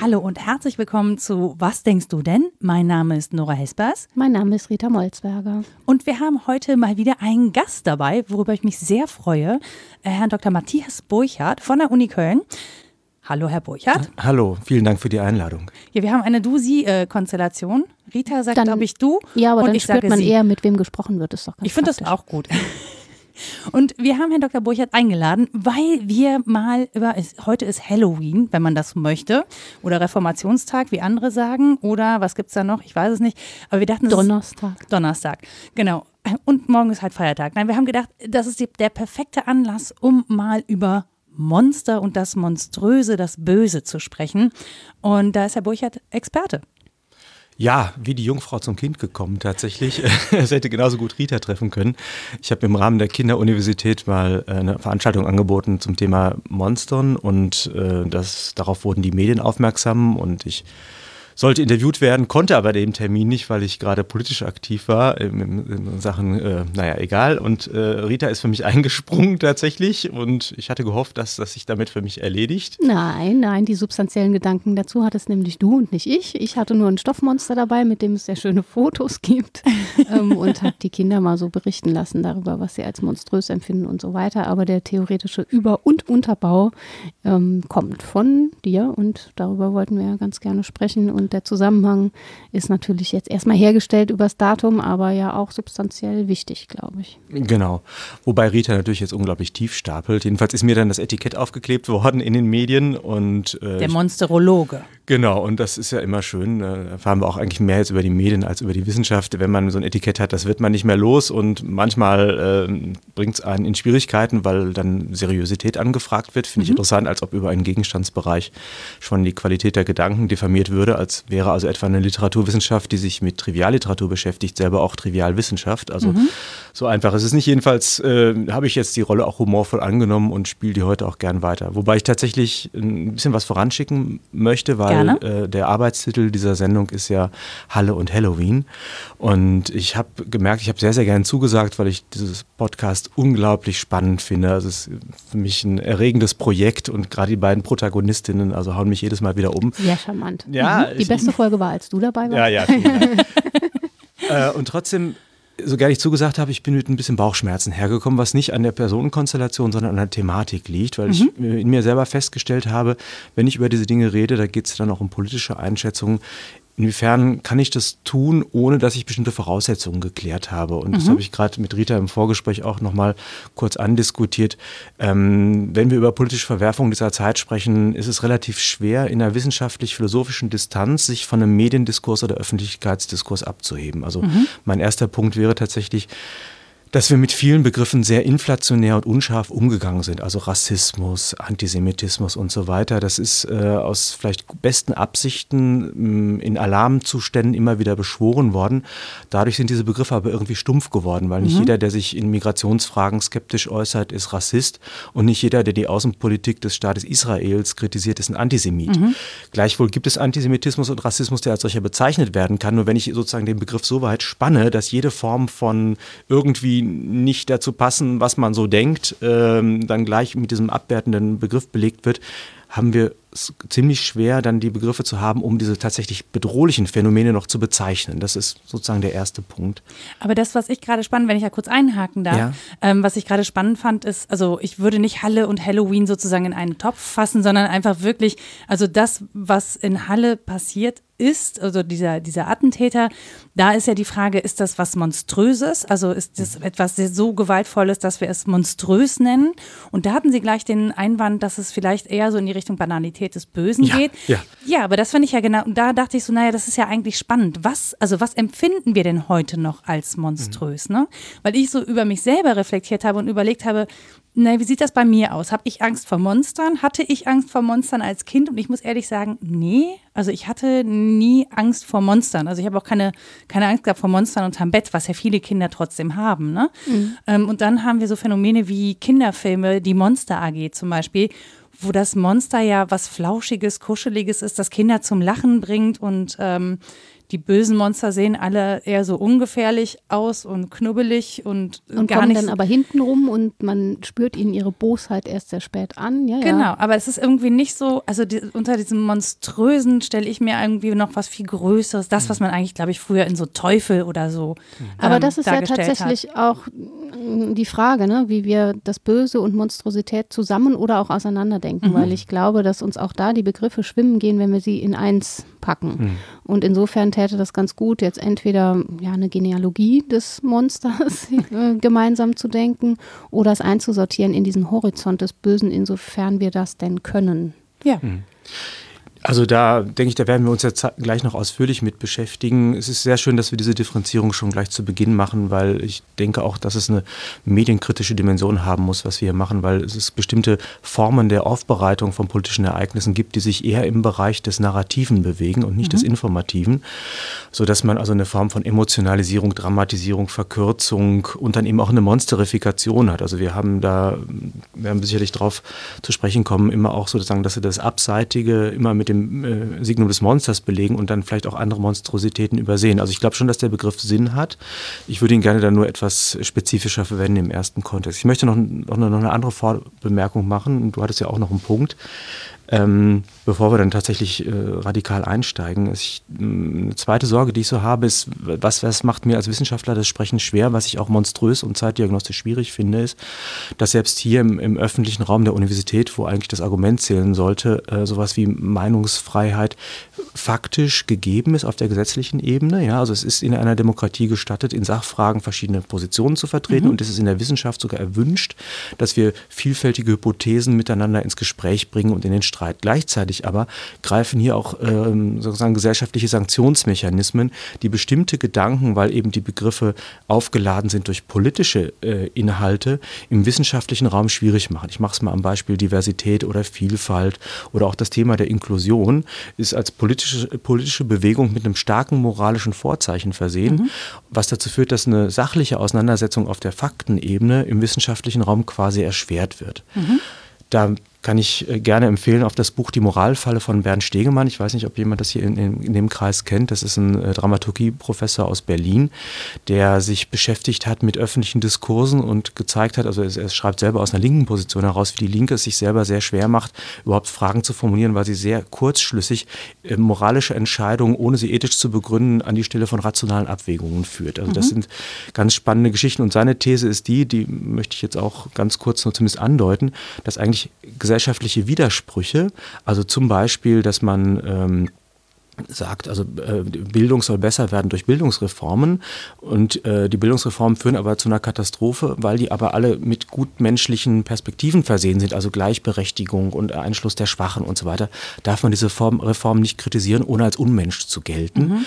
Hallo und herzlich willkommen zu Was denkst du denn? Mein Name ist Nora Hespers. Mein Name ist Rita Molzberger. Und wir haben heute mal wieder einen Gast dabei, worüber ich mich sehr freue. Äh, Herrn Dr. Matthias Burchardt von der Uni Köln. Hallo, Herr Burchardt. Hallo, vielen Dank für die Einladung. Ja, wir haben eine Du-Sie-Konstellation. Rita sagt, Dann- glaube ich, du. Ja, aber und dann ich spürt sage man Sie. eher, mit wem gesprochen wird. Ist doch ganz Ich finde das auch gut. Und wir haben Herrn Dr. Burchardt eingeladen, weil wir mal über, es, heute ist Halloween, wenn man das möchte, oder Reformationstag, wie andere sagen, oder was gibt's da noch? Ich weiß es nicht. Aber wir dachten, es ist- Donnerstag. Donnerstag, genau. Und morgen ist halt Feiertag. Nein, wir haben gedacht, das ist die, der perfekte Anlass, um mal über Monster und das Monströse, das Böse zu sprechen. Und da ist Herr Burchardt Experte. Ja, wie die Jungfrau zum Kind gekommen tatsächlich. Es hätte genauso gut Rita treffen können. Ich habe im Rahmen der Kinderuniversität mal äh, eine Veranstaltung angeboten zum Thema Monstern und äh, das, darauf wurden die Medien aufmerksam und ich sollte interviewt werden, konnte aber den Termin nicht, weil ich gerade politisch aktiv war in, in, in Sachen, äh, naja, egal. Und äh, Rita ist für mich eingesprungen tatsächlich und ich hatte gehofft, dass das sich damit für mich erledigt. Nein, nein, die substanziellen Gedanken dazu hattest nämlich du und nicht ich. Ich hatte nur ein Stoffmonster dabei, mit dem es sehr schöne Fotos gibt ähm, und habe die Kinder mal so berichten lassen darüber, was sie als monströs empfinden und so weiter. Aber der theoretische Über- und Unterbau ähm, kommt von dir und darüber wollten wir ja ganz gerne sprechen. Und der Zusammenhang ist natürlich jetzt erstmal hergestellt übers Datum, aber ja auch substanziell wichtig, glaube ich. Genau. Wobei Rita natürlich jetzt unglaublich tief stapelt. Jedenfalls ist mir dann das Etikett aufgeklebt worden in den Medien und äh, Der Monsterologe. Genau, und das ist ja immer schön. äh, Erfahren wir auch eigentlich mehr jetzt über die Medien als über die Wissenschaft. Wenn man so ein Etikett hat, das wird man nicht mehr los und manchmal äh, bringt es einen in Schwierigkeiten, weil dann Seriosität angefragt wird. Finde ich interessant, als ob über einen Gegenstandsbereich schon die Qualität der Gedanken diffamiert würde, als wäre also etwa eine Literaturwissenschaft, die sich mit Trivialliteratur beschäftigt, selber auch Trivialwissenschaft. Also so einfach ist es nicht. Jedenfalls äh, habe ich jetzt die Rolle auch humorvoll angenommen und spiele die heute auch gern weiter. Wobei ich tatsächlich ein bisschen was voranschicken möchte, weil äh, der Arbeitstitel dieser Sendung ist ja Halle und Halloween. Und ich habe gemerkt, ich habe sehr, sehr gern zugesagt, weil ich dieses Podcast unglaublich spannend finde. Also es ist für mich ein erregendes Projekt und gerade die beiden Protagonistinnen, also hauen mich jedes Mal wieder um. Sehr charmant. Ja, Mhm. Die beste Folge war, als du dabei warst. Ja, ja. äh, und trotzdem, so gerne ich zugesagt habe, ich bin mit ein bisschen Bauchschmerzen hergekommen, was nicht an der Personenkonstellation, sondern an der Thematik liegt, weil ich äh, in mir selber festgestellt habe, wenn ich über diese Dinge rede, da geht es dann auch um politische Einschätzungen. Inwiefern kann ich das tun, ohne dass ich bestimmte Voraussetzungen geklärt habe? Und das habe ich gerade mit Rita im Vorgespräch auch nochmal kurz andiskutiert. Ähm, wenn wir über politische Verwerfungen dieser Zeit sprechen, ist es relativ schwer, in einer wissenschaftlich-philosophischen Distanz sich von einem Mediendiskurs oder Öffentlichkeitsdiskurs abzuheben. Also mein erster Punkt wäre tatsächlich, dass wir mit vielen Begriffen sehr inflationär und unscharf umgegangen sind. Also Rassismus, Antisemitismus und so weiter. Das ist äh, aus vielleicht besten Absichten mh, in Alarmzuständen immer wieder beschworen worden. Dadurch sind diese Begriffe aber irgendwie stumpf geworden, weil nicht jeder, der sich in Migrationsfragen skeptisch äußert, ist Rassist und nicht jeder, der die Außenpolitik des Staates Israels kritisiert, ist ein Antisemit. Gleichwohl gibt es Antisemitismus und Rassismus, der als solcher bezeichnet werden kann. Nur wenn ich sozusagen den Begriff so weit spanne, dass jede Form von irgendwie nicht dazu passen, was man so denkt, ähm, dann gleich mit diesem abwertenden Begriff belegt wird, haben wir ziemlich schwer, dann die Begriffe zu haben, um diese tatsächlich bedrohlichen Phänomene noch zu bezeichnen. Das ist sozusagen der erste Punkt. Aber das, was ich gerade spannend, wenn ich ja kurz einhaken darf, Ja. ähm, was ich gerade spannend fand, ist, also ich würde nicht Halle und Halloween sozusagen in einen Topf fassen, sondern einfach wirklich, also das, was in Halle passiert ist, also dieser, dieser Attentäter, da ist ja die Frage, ist das was Monströses? Also ist das etwas sehr so Gewaltvolles, dass wir es monströs nennen? Und da hatten sie gleich den Einwand, dass es vielleicht eher so in die Richtung Banalität des Bösen Ja, geht. ja. Ja, aber das finde ich ja genau, und da dachte ich so, naja, das ist ja eigentlich spannend. Was, also was empfinden wir denn heute noch als monströs, ne? Weil ich so über mich selber reflektiert habe und überlegt habe, na, wie sieht das bei mir aus? Habe ich Angst vor Monstern? Hatte ich Angst vor Monstern als Kind? Und ich muss ehrlich sagen, nee, also ich hatte nie Angst vor Monstern. Also ich habe auch keine, keine Angst gehabt vor Monstern unterm Bett, was ja viele Kinder trotzdem haben, ne? Ähm, und dann haben wir so Phänomene wie Kinderfilme, die Monster AG zum Beispiel, wo das Monster ja was Flauschiges, Kuscheliges ist, das Kinder zum Lachen bringt und ähm, die bösen Monster sehen alle eher so ungefährlich aus und knubbelig und, und gar kommen nicht. dann aber hinten rum und man spürt ihnen ihre Bosheit erst sehr spät an. Ja, Genau, ja. aber es ist irgendwie nicht so, also die, unter diesem Monströsen stelle ich mir irgendwie noch was viel Größeres, das, was man eigentlich, glaube ich, früher in so Teufel oder so. Aber ähm, das ist ja tatsächlich auch mm, die Frage, ne? wie wir das Böse und Monstrosität zusammen oder auch auseinanderdenken, weil ich glaube, dass uns auch da die Begriffe schwimmen gehen, wenn wir sie in eins packen. Und insofern täte das ganz gut, jetzt entweder ja, eine Genealogie des Monsters äh, gemeinsam zu denken oder es einzusortieren in diesen Horizont des Bösen, insofern wir das denn können. Ja. Also da denke ich, da werden wir uns jetzt gleich noch ausführlich mit beschäftigen. Es ist sehr schön, dass wir diese Differenzierung schon gleich zu Beginn machen, weil ich denke auch, dass es eine medienkritische Dimension haben muss, was wir hier machen, weil es bestimmte Formen der Aufbereitung von politischen Ereignissen gibt, die sich eher im Bereich des Narrativen bewegen und nicht des Informativen, sodass man also eine Form von Emotionalisierung, Dramatisierung, Verkürzung und dann eben auch eine Monsterifikation hat. Also wir haben da, wir werden sicherlich darauf zu sprechen kommen, immer auch sozusagen, dass wir das Abseitige immer mit dem äh, Signum des Monsters belegen und dann vielleicht auch andere Monstrositäten übersehen. Also ich glaube schon, dass der Begriff Sinn hat. Ich würde ihn gerne dann nur etwas spezifischer verwenden im ersten Kontext. Ich möchte noch, noch, eine, noch eine andere Vorbemerkung machen. Du hattest ja auch noch einen Punkt. Ähm, bevor wir dann tatsächlich äh, radikal einsteigen. Ich, eine zweite Sorge, die ich so habe, ist, was, was macht mir als Wissenschaftler das Sprechen schwer, was ich auch monströs und zeitdiagnostisch schwierig finde, ist, dass selbst hier im, im öffentlichen Raum der Universität, wo eigentlich das Argument zählen sollte, äh, sowas wie Meinungsfreiheit faktisch gegeben ist auf der gesetzlichen Ebene. Ja, also es ist in einer Demokratie gestattet, in Sachfragen verschiedene Positionen zu vertreten und es ist in der Wissenschaft sogar erwünscht, dass wir vielfältige Hypothesen miteinander ins Gespräch bringen und in den Streit. Gleichzeitig aber greifen hier auch ähm, sozusagen gesellschaftliche Sanktionsmechanismen, die bestimmte Gedanken, weil eben die Begriffe aufgeladen sind durch politische äh, Inhalte, im wissenschaftlichen Raum schwierig machen. Ich mache es mal am Beispiel Diversität oder Vielfalt oder auch das Thema der Inklusion ist als politische, politische Bewegung mit einem starken moralischen Vorzeichen versehen, was dazu führt, dass eine sachliche Auseinandersetzung auf der Faktenebene im wissenschaftlichen Raum quasi erschwert wird. Da kann ich äh, gerne empfehlen auf das Buch Die Moralfalle von Bernd Stegemann. Ich weiß nicht, ob jemand das hier in, in, in dem Kreis kennt. Das ist ein äh, Dramaturgieprofessor aus Berlin, der sich beschäftigt hat mit öffentlichen Diskursen und gezeigt hat, also er, er schreibt selber aus einer linken Position heraus, wie die Linke es sich selber sehr schwer macht, überhaupt Fragen zu formulieren, weil sie sehr kurzschlüssig äh, moralische Entscheidungen, ohne sie ethisch zu begründen, an die Stelle von rationalen Abwägungen führt. Also das sind ganz spannende Geschichten und seine These ist die, die möchte ich jetzt auch ganz kurz nur zumindest andeuten, dass eigentlich gesellschaftliche Widersprüche, also zum Beispiel, dass man ähm, sagt, also äh, Bildung soll besser werden durch Bildungsreformen und äh, die Bildungsreformen führen aber zu einer Katastrophe, weil die aber alle mit gut menschlichen Perspektiven versehen sind, also Gleichberechtigung und Einschluss der Schwachen und so weiter, darf man diese Form, Reform nicht kritisieren, ohne als Unmensch zu gelten.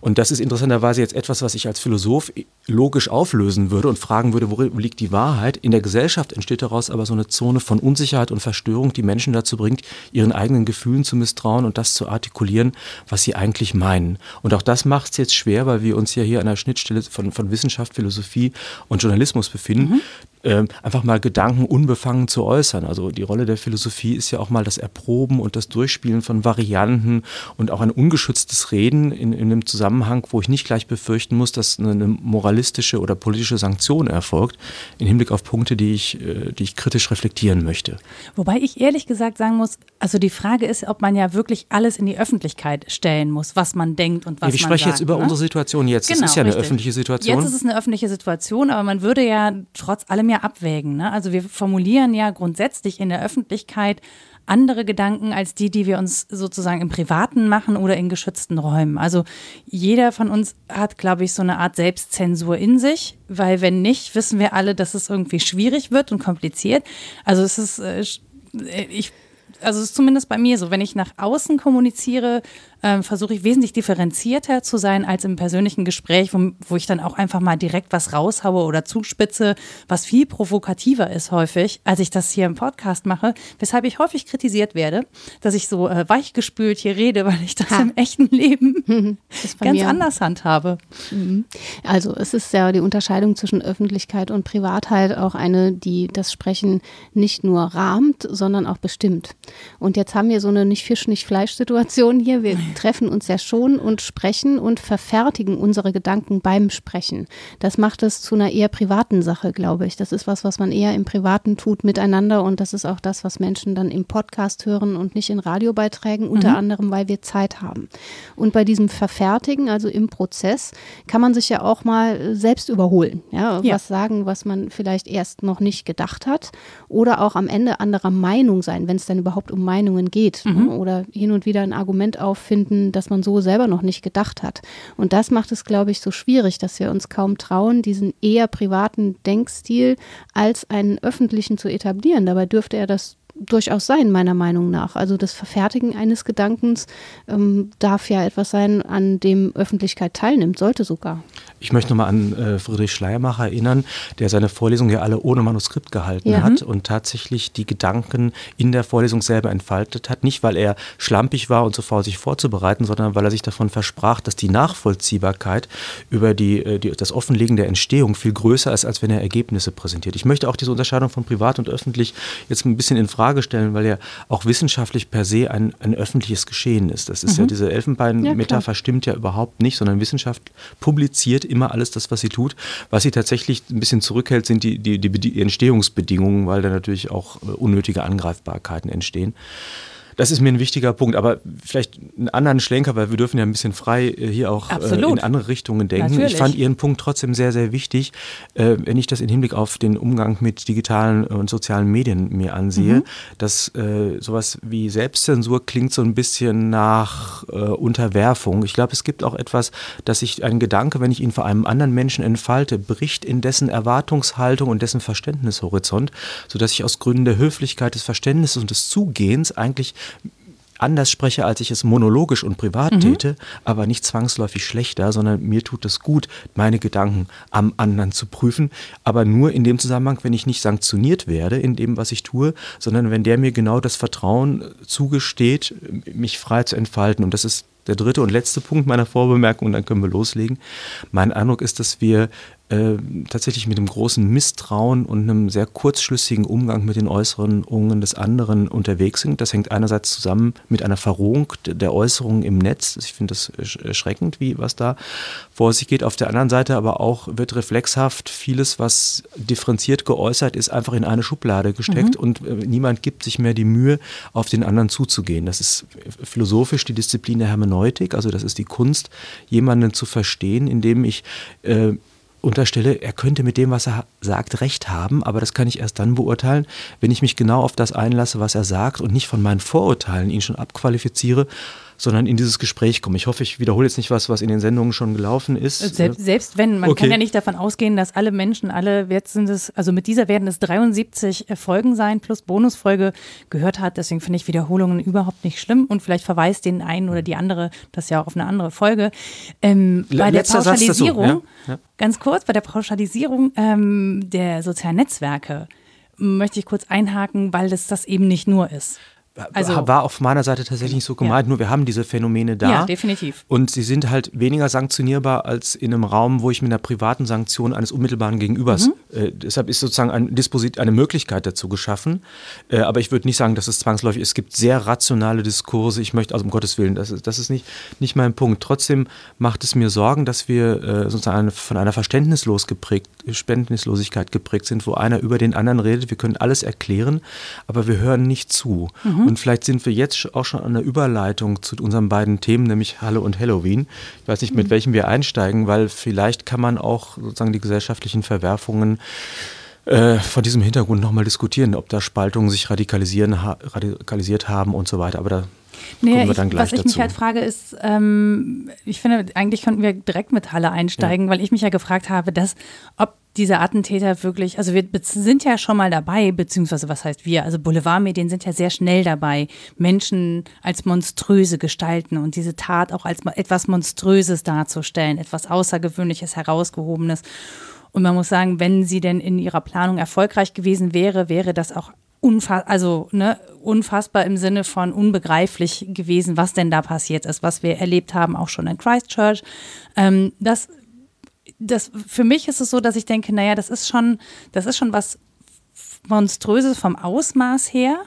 Und das ist interessanterweise jetzt etwas, was ich als Philosoph logisch auflösen würde und fragen würde, wo liegt die Wahrheit? In der Gesellschaft entsteht daraus aber so eine Zone von Unsicherheit und Verstörung, die Menschen dazu bringt, ihren eigenen Gefühlen zu misstrauen und das zu artikulieren, was sie eigentlich meinen. Und auch das macht es jetzt schwer, weil wir uns ja hier an der Schnittstelle von, von Wissenschaft, Philosophie und Journalismus befinden. Ähm, einfach mal Gedanken unbefangen zu äußern. Also die Rolle der Philosophie ist ja auch mal das Erproben und das Durchspielen von Varianten und auch ein ungeschütztes Reden in, in einem Zusammenhang, wo ich nicht gleich befürchten muss, dass eine, eine moralistische oder politische Sanktion erfolgt, im Hinblick auf Punkte, die ich, äh, die ich kritisch reflektieren möchte. Wobei ich ehrlich gesagt sagen muss, also die Frage ist, ob man ja wirklich alles in die Öffentlichkeit stellen muss, was man denkt und was Ja, ich man spreche sagt, jetzt über ne? unsere Situation jetzt. Genau, das ist ja eine richtig. öffentliche Situation. Jetzt ist es eine öffentliche Situation, aber man würde ja trotz allem ja abwägen. Ne? Also wir formulieren ja grundsätzlich in der Öffentlichkeit andere Gedanken als die, die wir uns sozusagen im Privaten machen oder in geschützten Räumen. Also jeder von uns hat, glaube ich, so eine Art Selbstzensur in sich, weil wenn nicht, wissen wir alle, dass es irgendwie schwierig wird und kompliziert. Also es ist, äh, äh, ich also es ist zumindest bei mir so, wenn ich nach außen kommuniziere, ähm, versuche ich wesentlich differenzierter zu sein als im persönlichen Gespräch, wo, wo ich dann auch einfach mal direkt was raushaue oder zuspitze, was viel provokativer ist häufig, als ich das hier im Podcast mache, weshalb ich häufig kritisiert werde, dass ich so äh, weichgespült hier rede, weil ich das Ha. im echten Leben ganz anders handhabe. Also es ist ja die Unterscheidung zwischen Öffentlichkeit und Privatheit auch eine, die das Sprechen nicht nur rahmt, sondern auch bestimmt. Und jetzt haben wir so eine nicht Fisch, nicht Fleisch-Situation hier. Wir treffen uns ja schon und sprechen und verfertigen unsere Gedanken beim Sprechen. Das macht es zu einer eher privaten Sache, glaube ich. Das ist was, was man eher im Privaten tut miteinander und das ist auch das, was Menschen dann im Podcast hören und nicht in Radiobeiträgen, unter mhm. anderem, weil wir Zeit haben. Und bei diesem Verfertigen, also im Prozess, kann man sich ja auch mal selbst überholen. Ja, ja. was sagen, was man vielleicht erst noch nicht gedacht hat oder auch am Ende anderer Meinung sein, wenn es dann überhaupt um Meinungen geht. Ne? Mhm. Ne? Oder hin und wieder ein Argument auffinden, das man so selber noch nicht gedacht hat. Und das macht es, glaube ich, so schwierig, dass wir uns kaum trauen, diesen eher privaten Denkstil als einen öffentlichen zu etablieren. Dabei dürfte er das durchaus sein, meiner Meinung nach. Also das Verfertigen eines Gedankens ähm, darf ja etwas sein, an dem Öffentlichkeit teilnimmt, sollte sogar. Ich möchte nochmal an äh, Friedrich Schleiermacher erinnern, der seine Vorlesung ja alle ohne Manuskript gehalten ja. hat und tatsächlich die Gedanken in der Vorlesung selber entfaltet hat. Nicht, weil er schlampig war und so faul sich vorzubereiten, sondern weil er sich davon versprach, dass die Nachvollziehbarkeit über die, äh, die, das Offenlegen der Entstehung viel größer ist, als wenn er Ergebnisse präsentiert. Ich möchte auch diese Unterscheidung von privat und öffentlich jetzt ein bisschen in Frage Frage stellen, weil ja auch wissenschaftlich per se ein, ein öffentliches Geschehen ist. Das ist mhm. ja diese Elfenbein-Metapher ja, stimmt ja überhaupt nicht, sondern Wissenschaft publiziert immer alles das, was sie tut. Was sie tatsächlich ein bisschen zurückhält, sind die, die, die Entstehungsbedingungen, weil da natürlich auch äh, unnötige Angreifbarkeiten entstehen. Das ist mir ein wichtiger Punkt, aber vielleicht einen anderen Schlenker, weil wir dürfen ja ein bisschen frei äh, hier auch äh, in andere Richtungen denken. Natürlich. Ich fand Ihren Punkt trotzdem sehr, sehr wichtig, äh, wenn ich das im Hinblick auf den Umgang mit digitalen und sozialen Medien mir ansehe, mhm. dass äh, sowas wie Selbstzensur klingt so ein bisschen nach äh, Unterwerfung. Ich glaube, es gibt auch etwas, dass ich einen Gedanke, wenn ich ihn vor einem anderen Menschen entfalte, bricht in dessen Erwartungshaltung und dessen Verständnishorizont, sodass ich aus Gründen der Höflichkeit, des Verständnisses und des Zugehens eigentlich anders spreche, als ich es monologisch und privat mhm. täte, aber nicht zwangsläufig schlechter, sondern mir tut es gut, meine Gedanken am anderen zu prüfen, aber nur in dem Zusammenhang, wenn ich nicht sanktioniert werde in dem, was ich tue, sondern wenn der mir genau das Vertrauen zugesteht, mich frei zu entfalten. Und das ist der dritte und letzte Punkt meiner Vorbemerkung, und dann können wir loslegen. Mein Eindruck ist, dass wir äh, tatsächlich mit einem großen Misstrauen und einem sehr kurzschlüssigen Umgang mit den Äußerungen des anderen unterwegs sind. Das hängt einerseits zusammen mit einer Verrohung der Äußerungen im Netz. Ich finde das erschreckend, wie was da vor sich geht. Auf der anderen Seite aber auch wird reflexhaft vieles, was differenziert geäußert ist, einfach in eine Schublade gesteckt mhm. und äh, niemand gibt sich mehr die Mühe, auf den anderen zuzugehen. Das ist philosophisch die Disziplin der Hermeneutik, also das ist die Kunst, jemanden zu verstehen, indem ich äh, unterstelle, er könnte mit dem, was er sagt, recht haben, aber das kann ich erst dann beurteilen, wenn ich mich genau auf das einlasse, was er sagt und nicht von meinen Vorurteilen ihn schon abqualifiziere sondern in dieses Gespräch kommen. Ich hoffe, ich wiederhole jetzt nicht was, was in den Sendungen schon gelaufen ist. Selbst, selbst wenn, man okay. kann ja nicht davon ausgehen, dass alle Menschen, alle, jetzt sind es, also mit dieser werden es 73 Folgen sein, plus Bonusfolge gehört hat. Deswegen finde ich Wiederholungen überhaupt nicht schlimm und vielleicht verweist den einen oder die andere, das ja auch auf eine andere Folge. Ähm, bei der Pauschalisierung, ja? Ja. ganz kurz, bei der Pauschalisierung ähm, der sozialen Netzwerke möchte ich kurz einhaken, weil das das eben nicht nur ist. Also, war auf meiner Seite tatsächlich nicht so gemeint, ja. nur wir haben diese Phänomene da. Ja, definitiv. Und sie sind halt weniger sanktionierbar als in einem Raum, wo ich mit einer privaten Sanktion eines unmittelbaren Gegenübers. Mhm. Äh, deshalb ist sozusagen ein Disposit, eine Möglichkeit dazu geschaffen. Äh, aber ich würde nicht sagen, dass es zwangsläufig ist. Es gibt sehr rationale Diskurse. Ich möchte, also um Gottes Willen, das ist, das ist nicht, nicht mein Punkt. Trotzdem macht es mir Sorgen, dass wir äh, sozusagen eine, von einer Verständnislos geprägt, Verständnislosigkeit geprägt sind, wo einer über den anderen redet. Wir können alles erklären, aber wir hören nicht zu. Mhm. Mhm. Und vielleicht sind wir jetzt auch schon an der Überleitung zu unseren beiden Themen, nämlich Halle und Halloween. Ich weiß nicht, mit mhm. welchem wir einsteigen, weil vielleicht kann man auch sozusagen die gesellschaftlichen Verwerfungen äh, vor diesem Hintergrund nochmal diskutieren, ob da Spaltungen sich radikalisieren, ha radikalisiert haben und so weiter. Aber da Nee, ich, was ich dazu. mich halt frage ist, ähm, ich finde, eigentlich könnten wir direkt mit Halle einsteigen, ja. weil ich mich ja gefragt habe, dass, ob diese Attentäter wirklich, also wir sind ja schon mal dabei, beziehungsweise was heißt wir, also Boulevardmedien sind ja sehr schnell dabei, Menschen als monströse gestalten und diese Tat auch als etwas Monströses darzustellen, etwas Außergewöhnliches, Herausgehobenes. Und man muss sagen, wenn sie denn in ihrer Planung erfolgreich gewesen wäre, wäre das auch unfassbar, also ne, unfassbar im Sinne von unbegreiflich gewesen, was denn da passiert ist, was wir erlebt haben, auch schon in Christchurch. Ähm, das das, für mich ist es so, dass ich denke, naja, das ist schon, das ist schon was Monströses vom Ausmaß her.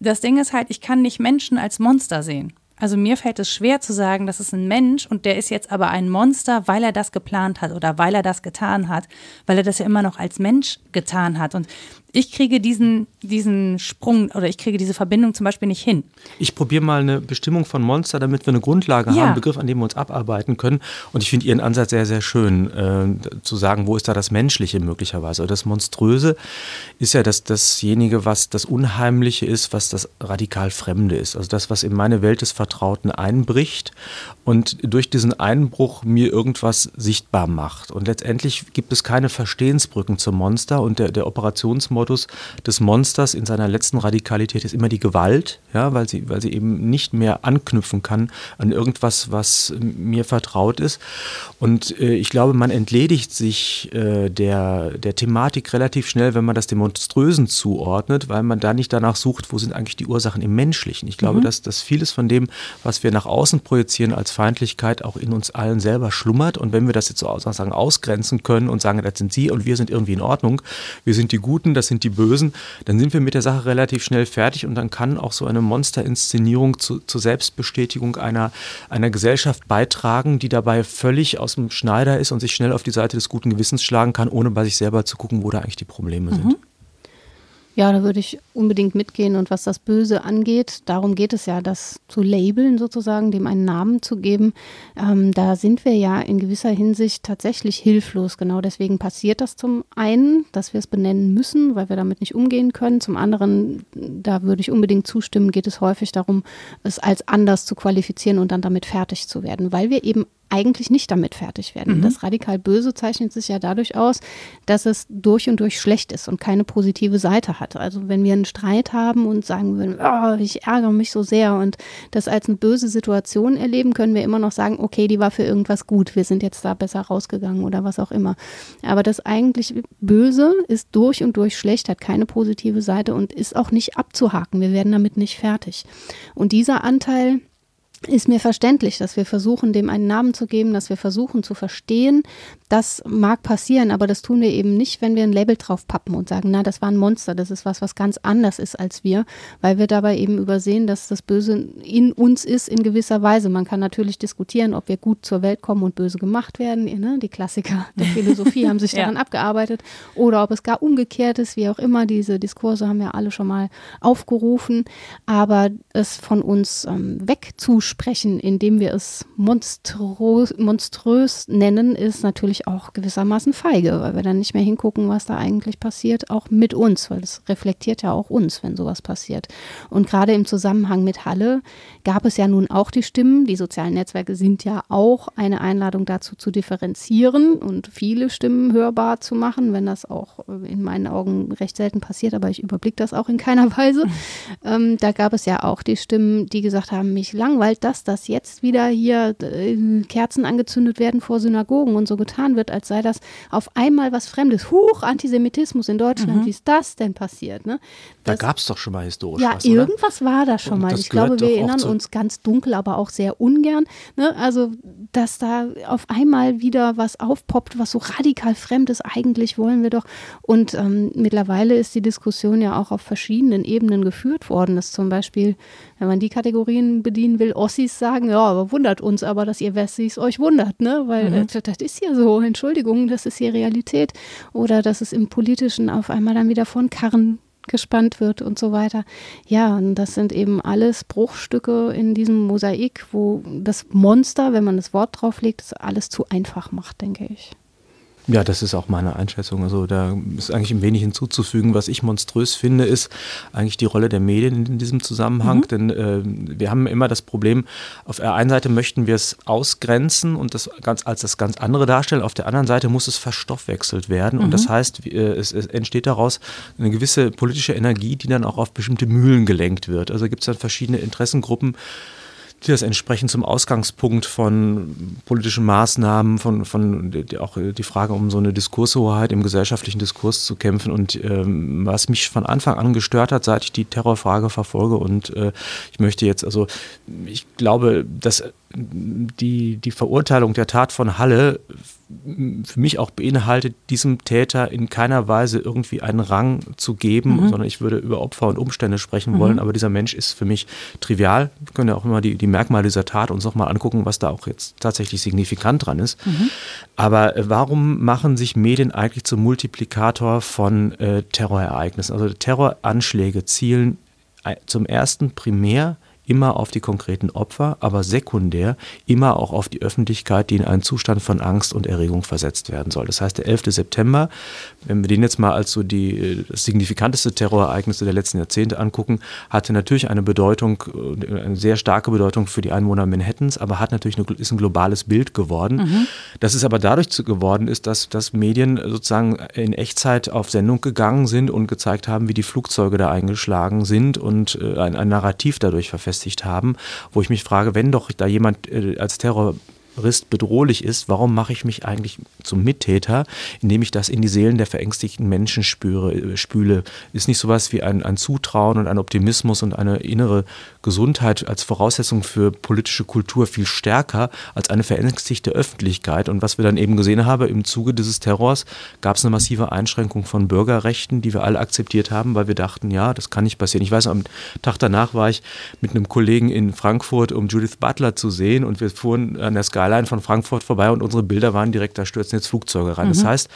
Das Ding ist halt, ich kann nicht Menschen als Monster sehen. Also mir fällt es schwer zu sagen, das ist ein Mensch und der ist jetzt aber ein Monster, weil er das geplant hat oder weil er das getan hat, weil er das ja immer noch als Mensch getan hat. Und ich kriege diesen, diesen Sprung oder ich kriege diese Verbindung zum Beispiel nicht hin. Ich probiere mal eine Bestimmung von Monster, damit wir eine Grundlage ja. haben, einen Begriff, an dem wir uns abarbeiten können. Und ich finde Ihren Ansatz sehr, sehr schön, äh, zu sagen, wo ist da das Menschliche möglicherweise. Das Monströse ist ja das, dasjenige, was das Unheimliche ist, was das radikal Fremde ist. Also das, was in meine Welt des Vertrauten einbricht und durch diesen Einbruch mir irgendwas sichtbar macht. Und letztendlich gibt es keine Verstehensbrücken zum Monster und der, der Operationsmodus Modus des Monsters in seiner letzten Radikalität ist immer die Gewalt, ja, weil sie, weil sie eben nicht mehr anknüpfen kann an irgendwas, was mir vertraut ist. Und äh, ich glaube, man entledigt sich äh, der, der Thematik relativ schnell, wenn man das dem Monströsen zuordnet, weil man da nicht danach sucht, wo sind eigentlich die Ursachen im Menschlichen. Ich glaube, mhm. dass, dass vieles von dem, was wir nach außen projizieren als Feindlichkeit, auch in uns allen selber schlummert. Und wenn wir das jetzt so sozusagen ausgrenzen können und sagen, das sind sie und wir sind irgendwie in Ordnung, wir sind die Guten, das sind die Bösen, dann sind wir mit der Sache relativ schnell fertig und dann kann auch so eine Monsterinszenierung zu, zur Selbstbestätigung einer, einer Gesellschaft beitragen, die dabei völlig aus dem Schneider ist und sich schnell auf die Seite des guten Gewissens schlagen kann, ohne bei sich selber zu gucken, wo da eigentlich die Probleme mhm. sind. Ja, da würde ich unbedingt mitgehen. Und was das Böse angeht, darum geht es ja, das zu labeln sozusagen, dem einen Namen zu geben. Ähm, da sind wir ja in gewisser Hinsicht tatsächlich hilflos. Genau deswegen passiert das zum einen, dass wir es benennen müssen, weil wir damit nicht umgehen können. Zum anderen, da würde ich unbedingt zustimmen, geht es häufig darum, es als anders zu qualifizieren und dann damit fertig zu werden, weil wir eben eigentlich nicht damit fertig werden. Mhm. Das radikal Böse zeichnet sich ja dadurch aus, dass es durch und durch schlecht ist und keine positive Seite hat. Also wenn wir einen Streit haben und sagen würden, oh, ich ärgere mich so sehr und das als eine böse Situation erleben, können wir immer noch sagen, okay, die war für irgendwas gut, wir sind jetzt da besser rausgegangen oder was auch immer. Aber das eigentlich Böse ist durch und durch schlecht, hat keine positive Seite und ist auch nicht abzuhaken. Wir werden damit nicht fertig. Und dieser Anteil, ist mir verständlich, dass wir versuchen, dem einen Namen zu geben, dass wir versuchen zu verstehen. Das mag passieren, aber das tun wir eben nicht, wenn wir ein Label drauf pappen und sagen, na, das war ein Monster, das ist was, was ganz anders ist als wir, weil wir dabei eben übersehen, dass das Böse in uns ist in gewisser Weise. Man kann natürlich diskutieren, ob wir gut zur Welt kommen und böse gemacht werden. Ne? Die Klassiker der Philosophie haben sich daran ja. abgearbeitet. Oder ob es gar umgekehrt ist, wie auch immer. Diese Diskurse haben wir alle schon mal aufgerufen. Aber es von uns ähm, wegzuschauen, sprechen, indem wir es monströs, nennen, ist natürlich auch gewissermaßen feige, weil wir dann nicht mehr hingucken, was da eigentlich passiert, auch mit uns, weil es reflektiert ja auch uns, wenn sowas passiert. Und gerade im Zusammenhang mit Halle gab es ja nun auch die Stimmen. Die sozialen Netzwerke sind ja auch eine Einladung dazu zu differenzieren und viele Stimmen hörbar zu machen, wenn das auch in meinen Augen recht selten passiert, aber ich überblicke das auch in keiner Weise. Ähm, da gab es ja auch die Stimmen, die gesagt haben, mich langweilt das, dass jetzt wieder hier äh, Kerzen angezündet werden vor Synagogen und so getan wird, als sei das auf einmal was Fremdes. Huch, Antisemitismus in Deutschland, mhm. wie ist das denn passiert? Ne? Das, da gab es doch schon mal historisch ja, was, Ja, irgendwas war da schon und mal. Ich glaube, wir erinnern uns ganz dunkel, aber auch sehr ungern. Ne? Also, dass da auf einmal wieder was aufpoppt, was so radikal fremd ist, eigentlich wollen wir doch. Und ähm, mittlerweile ist die Diskussion ja auch auf verschiedenen Ebenen geführt worden, dass zum Beispiel, wenn man die Kategorien bedienen will, Ost Wessis sagen, ja, aber wundert uns aber, dass ihr Wessis euch wundert, ne? Weil mhm. äh, das ist ja so, Entschuldigung, das ist hier Realität. Oder dass es im Politischen auf einmal dann wieder von Karren gespannt wird und so weiter. Ja, und das sind eben alles Bruchstücke in diesem Mosaik, wo das Monster, wenn man das Wort drauflegt, das alles zu einfach macht, denke ich. Ja, das ist auch meine Einschätzung. Also da ist eigentlich ein wenig hinzuzufügen. Was ich monströs finde, ist eigentlich die Rolle der Medien in diesem Zusammenhang. Mhm. Denn äh, wir haben immer das Problem, auf der einen Seite möchten wir es ausgrenzen und das ganz, als das ganz andere darstellen. Auf der anderen Seite muss es verstoffwechselt werden. Mhm. Und das mhm. heißt, äh, es, es, entsteht daraus eine gewisse politische Energie, die dann auch auf bestimmte Mühlen gelenkt wird. Also gibt es dann verschiedene Interessengruppen, die das entsprechend zum Ausgangspunkt von politischen Maßnahmen, von, von die, auch die Frage um so eine Diskurshoheit im gesellschaftlichen Diskurs zu kämpfen. Und ähm, was mich von Anfang an gestört hat, seit ich die Terrorfrage verfolge und äh, ich möchte jetzt, also ich glaube, dass die, die Verurteilung der Tat von Halle für mich auch beinhaltet, diesem Täter in keiner Weise irgendwie einen Rang zu geben, mhm. sondern ich würde über Opfer und Umstände sprechen mhm. wollen. Aber dieser Mensch ist für mich trivial. Wir können ja auch immer die, die Merkmale dieser Tat uns nochmal angucken, was da auch jetzt tatsächlich signifikant dran ist. Mhm. Aber äh, warum machen sich Medien eigentlich zum Multiplikator von äh, Terrorereignissen? Also Terroranschläge zielen äh, zum ersten primär immer auf die konkreten Opfer, aber sekundär immer auch auf die Öffentlichkeit, die in einen Zustand von Angst und Erregung versetzt werden soll. Das heißt, der 11. September, wenn wir den jetzt mal als so die das signifikanteste Terrorereignis der letzten Jahrzehnte angucken, hatte natürlich eine Bedeutung, eine sehr starke Bedeutung für die Einwohner Manhattans, aber hat natürlich eine, ist ein globales Bild geworden. Mhm. Das ist aber dadurch geworden ist, dass, dass Medien sozusagen in Echtzeit auf Sendung gegangen sind und gezeigt haben, wie die Flugzeuge da eingeschlagen sind und äh, ein, ein Narrativ dadurch verfestigt verfestigt haben, wo ich mich frage, wenn doch da jemand äh, als Terror Terrorist bedrohlich ist, warum mache ich mich eigentlich zum Mittäter, indem ich das in die Seelen der verängstigten Menschen spüre, äh, spüle? Ist nicht sowas wie ein, ein Zutrauen und ein Optimismus und eine innere Gesundheit als Voraussetzung für politische Kultur viel stärker als eine verängstigte Öffentlichkeit? Und was wir dann eben gesehen haben, im Zuge dieses Terrors gab es eine massive Einschränkung von Bürgerrechten, die wir alle akzeptiert haben, weil wir dachten, ja, das kann nicht passieren. Ich weiß, am Tag danach war ich mit einem Kollegen in Frankfurt, um Judith Butler zu sehen und wir fuhren an der Sky Skyline von Frankfurt vorbei und unsere Bilder waren direkt, da stürzen jetzt Flugzeuge rein. Mhm. Das heißt,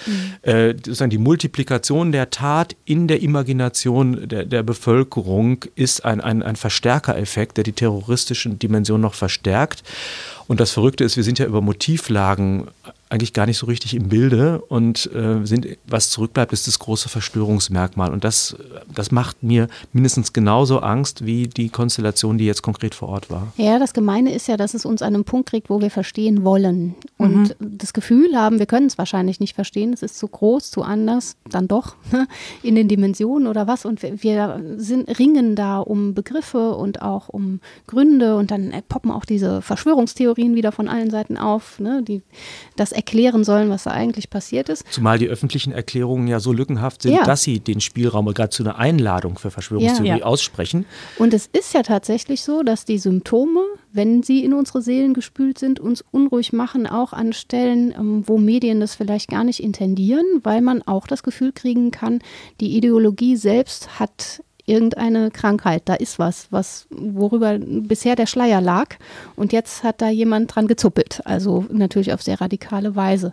äh, sozusagen die Multiplikation der Tat in der Imagination der, der Bevölkerung ist ein, ein, ein Verstärkereffekt, der die terroristischen Dimension noch verstärkt. Und das Verrückte ist, wir sind ja über Motivlagen eigentlich gar nicht so richtig im Bilde und äh, sind, was zurückbleibt, ist das große Verstörungsmerkmal. Und das, das macht mir mindestens genauso Angst wie die Konstellation, die jetzt konkret vor Ort war. Ja, das Gemeine ist ja, dass es uns an einem Punkt kriegt, wo wir verstehen wollen. Und mhm. das Gefühl haben, wir können es wahrscheinlich nicht verstehen, es ist zu groß, zu anders, dann doch, in den Dimensionen oder was. Und wir, wir sind, ringen da um Begriffe und auch um Gründe und dann poppen auch diese Verschwörungstheorien wieder von allen Seiten auf, ne, die das erklären sollen, was da eigentlich passiert ist. Zumal die öffentlichen Erklärungen ja so lückenhaft sind, ja. dass sie den Spielraum gerade zu einer Einladung für Verschwörungstheorie ja. aussprechen. Und es ist ja tatsächlich so, dass die Symptome, wenn sie in unsere Seelen gespült sind, uns unruhig machen, auch an Stellen, ähm, wo Medien das vielleicht gar nicht intendieren, weil man auch das Gefühl kriegen kann, die Ideologie selbst hat irgendeine Krankheit, da ist was, was worüber bisher der Schleier lag und jetzt hat da jemand dran gezuppelt, also natürlich auf sehr radikale Weise.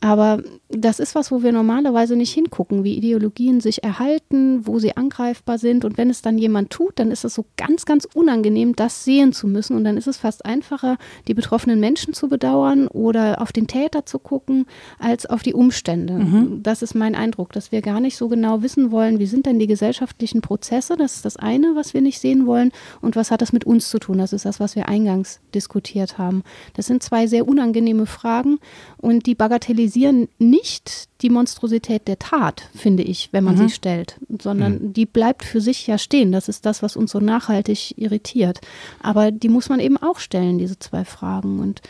Aber das ist was, wo wir normalerweise nicht hingucken, wie Ideologien sich erhalten, wo sie angreifbar sind und wenn es dann jemand tut, dann ist es so ganz, ganz unangenehm, das sehen zu müssen und dann ist es fast einfacher, die betroffenen Menschen zu bedauern oder auf den Täter zu gucken, als auf die Umstände. Mhm. Das ist mein Eindruck, dass wir gar nicht so genau wissen wollen, wie sind denn die gesellschaftlichen Prozesse Prozesse, das ist das eine, was wir nicht sehen wollen. Und was hat das mit uns zu tun? Das ist das, was wir eingangs diskutiert haben. Das sind zwei sehr unangenehme Fragen und die bagatellisieren nicht die Monstrosität der Tat, finde ich, wenn man mhm. sie stellt, sondern mhm. die bleibt für sich ja stehen. Das ist das, was uns so nachhaltig irritiert. Aber die muss man eben auch stellen, diese zwei Fragen. Und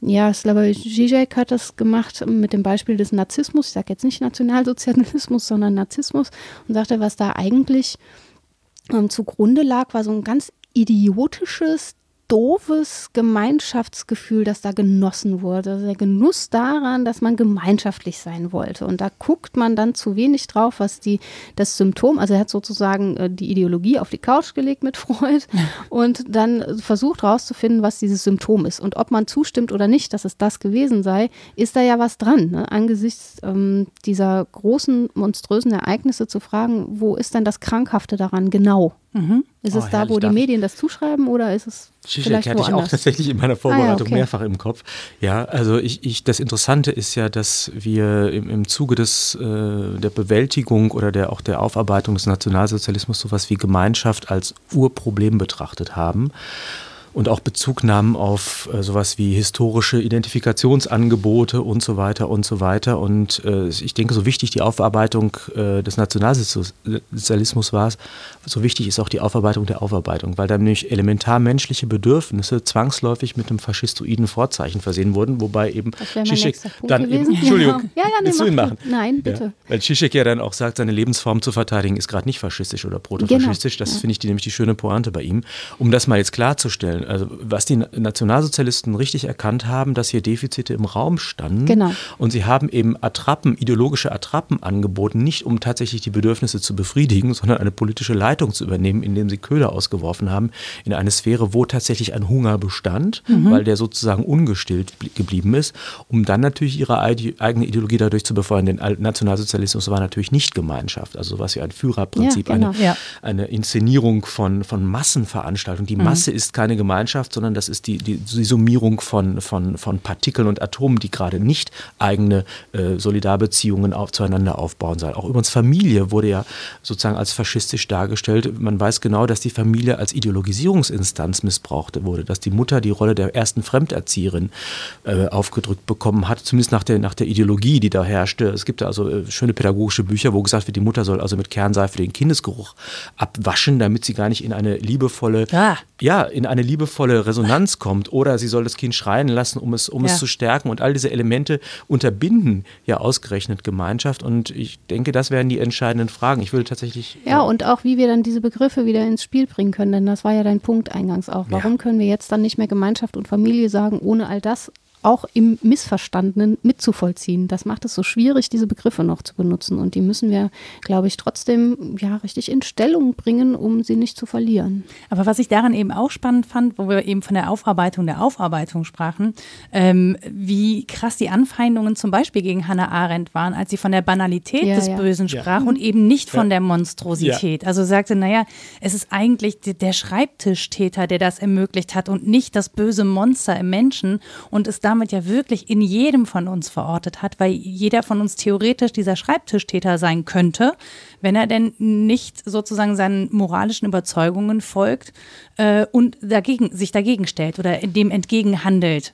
ja, Slavoj Žižek hat das gemacht mit dem Beispiel des Narzissmus. Ich sage jetzt nicht Nationalsozialismus, sondern Narzissmus und sagte, was da eigentlich ähm, zugrunde lag, war so ein ganz idiotisches, doofes Gemeinschaftsgefühl, das da genossen wurde. Also der Genuss daran, dass man gemeinschaftlich sein wollte. Und da guckt man dann zu wenig drauf, was die, das Symptom, also er hat sozusagen äh, die Ideologie auf die Couch gelegt mit Freud und dann versucht rauszufinden, was dieses Symptom ist. Und ob man zustimmt oder nicht, dass es das gewesen sei, ist da ja was dran. Ne? Angesichts ähm, dieser großen, monströsen Ereignisse zu fragen, wo ist denn das Krankhafte daran genau? Mhm. Ist es oh, da, wo die Medien das zuschreiben oder ist es Zizek vielleicht hatte ich auch tatsächlich in meiner Vorbereitung ah, ja, okay. mehrfach im Kopf. Ja, also ich, ich, das Interessante ist ja, dass wir im, im Zuge des, äh, der Bewältigung oder der, auch der Aufarbeitung des Nationalsozialismus sowas wie Gemeinschaft als Urproblem betrachtet haben und auch Bezugnahmen auf äh, sowas wie historische Identifikationsangebote und so weiter und so weiter. Und äh, ich denke, so wichtig die Aufarbeitung äh, des Nationalsozialismus war, so wichtig ist auch die Aufarbeitung der Aufarbeitung, weil dann nämlich elementar menschliche Bedürfnisse zwangsläufig mit einem faschistoiden Vorzeichen versehen wurden, wobei eben Zizek dann eben, Entschuldigung, ja, ja, nee, willst machen? Nein, bitte. Ja, weil Zizek ja dann auch sagt, seine Lebensform zu verteidigen ist gerade nicht faschistisch oder protofaschistisch. Genau. Das ja. finde ich die, nämlich die schöne Pointe bei ihm. Um das mal jetzt klarzustellen, also was die Nationalsozialisten richtig erkannt haben, dass hier Defizite im Raum standen. Genau. Und sie haben eben Attrappen, ideologische Attrappen angeboten, nicht um tatsächlich die Bedürfnisse zu befriedigen, sondern eine politische Leitung zu übernehmen, indem sie Köder ausgeworfen haben in eine Sphäre, wo tatsächlich ein Hunger bestand, mhm. weil der sozusagen ungestillt geblieben ist, um dann natürlich ihre eigene Ideologie dadurch zu befeuern. Denn Nationalsozialismus war natürlich nicht Gemeinschaft, also sowas wie ein Führerprinzip, ja, genau. eine, ja. eine Inszenierung von, von Massenveranstaltungen. Die mhm. Masse ist keine Gemeinschaft, sondern das ist die, die, die Summierung von, von, von Partikeln und Atomen, die gerade nicht eigene äh, Solidarbeziehungen auf, zueinander aufbauen sollen. Auch übrigens Familie wurde ja sozusagen als faschistisch dargestellt. Man weiß genau, dass die Familie als Ideologisierungsinstanz missbraucht wurde, dass die Mutter die Rolle der ersten Fremderzieherin äh, aufgedrückt bekommen hat, zumindest nach der, nach der Ideologie, die da herrschte. Es gibt also äh, schöne pädagogische Bücher, wo gesagt wird, die Mutter soll also mit Kernseife den Kindesgeruch abwaschen, damit sie gar nicht in eine liebevolle, ah. ja, in eine liebevolle Resonanz kommt. Oder sie soll das Kind schreien lassen, um es, um ja. es zu stärken. Und all diese Elemente unterbinden ja ausgerechnet Gemeinschaft. Und ich denke, das wären die entscheidenden Fragen. Ich würde tatsächlich. Ja, ja, und auch wie wir dann diese Begriffe wieder ins Spiel bringen können, denn das war ja dein Punkt eingangs auch. Warum ja. können wir jetzt dann nicht mehr Gemeinschaft und Familie sagen, ohne all das auch im Missverstandenen mitzuvollziehen. Das macht es so schwierig, diese Begriffe noch zu benutzen. Und die müssen wir, glaube ich, trotzdem ja richtig in Stellung bringen, um sie nicht zu verlieren. Aber was ich daran eben auch spannend fand, wo wir eben von der Aufarbeitung der Aufarbeitung sprachen, ähm, wie krass die Anfeindungen zum Beispiel gegen Hannah Arendt waren, als sie von der Banalität ja, des ja. Bösen sprach ja. und eben nicht von der Monstrosität. Also sagte, naja, es ist eigentlich der Schreibtischtäter, der das ermöglicht hat und nicht das böse Monster im Menschen und es damit ja wirklich in jedem von uns verortet hat, weil jeder von uns theoretisch dieser Schreibtischtäter sein könnte, wenn er denn nicht sozusagen seinen moralischen Überzeugungen folgt äh, und dagegen, sich dagegen stellt oder dem entgegen handelt.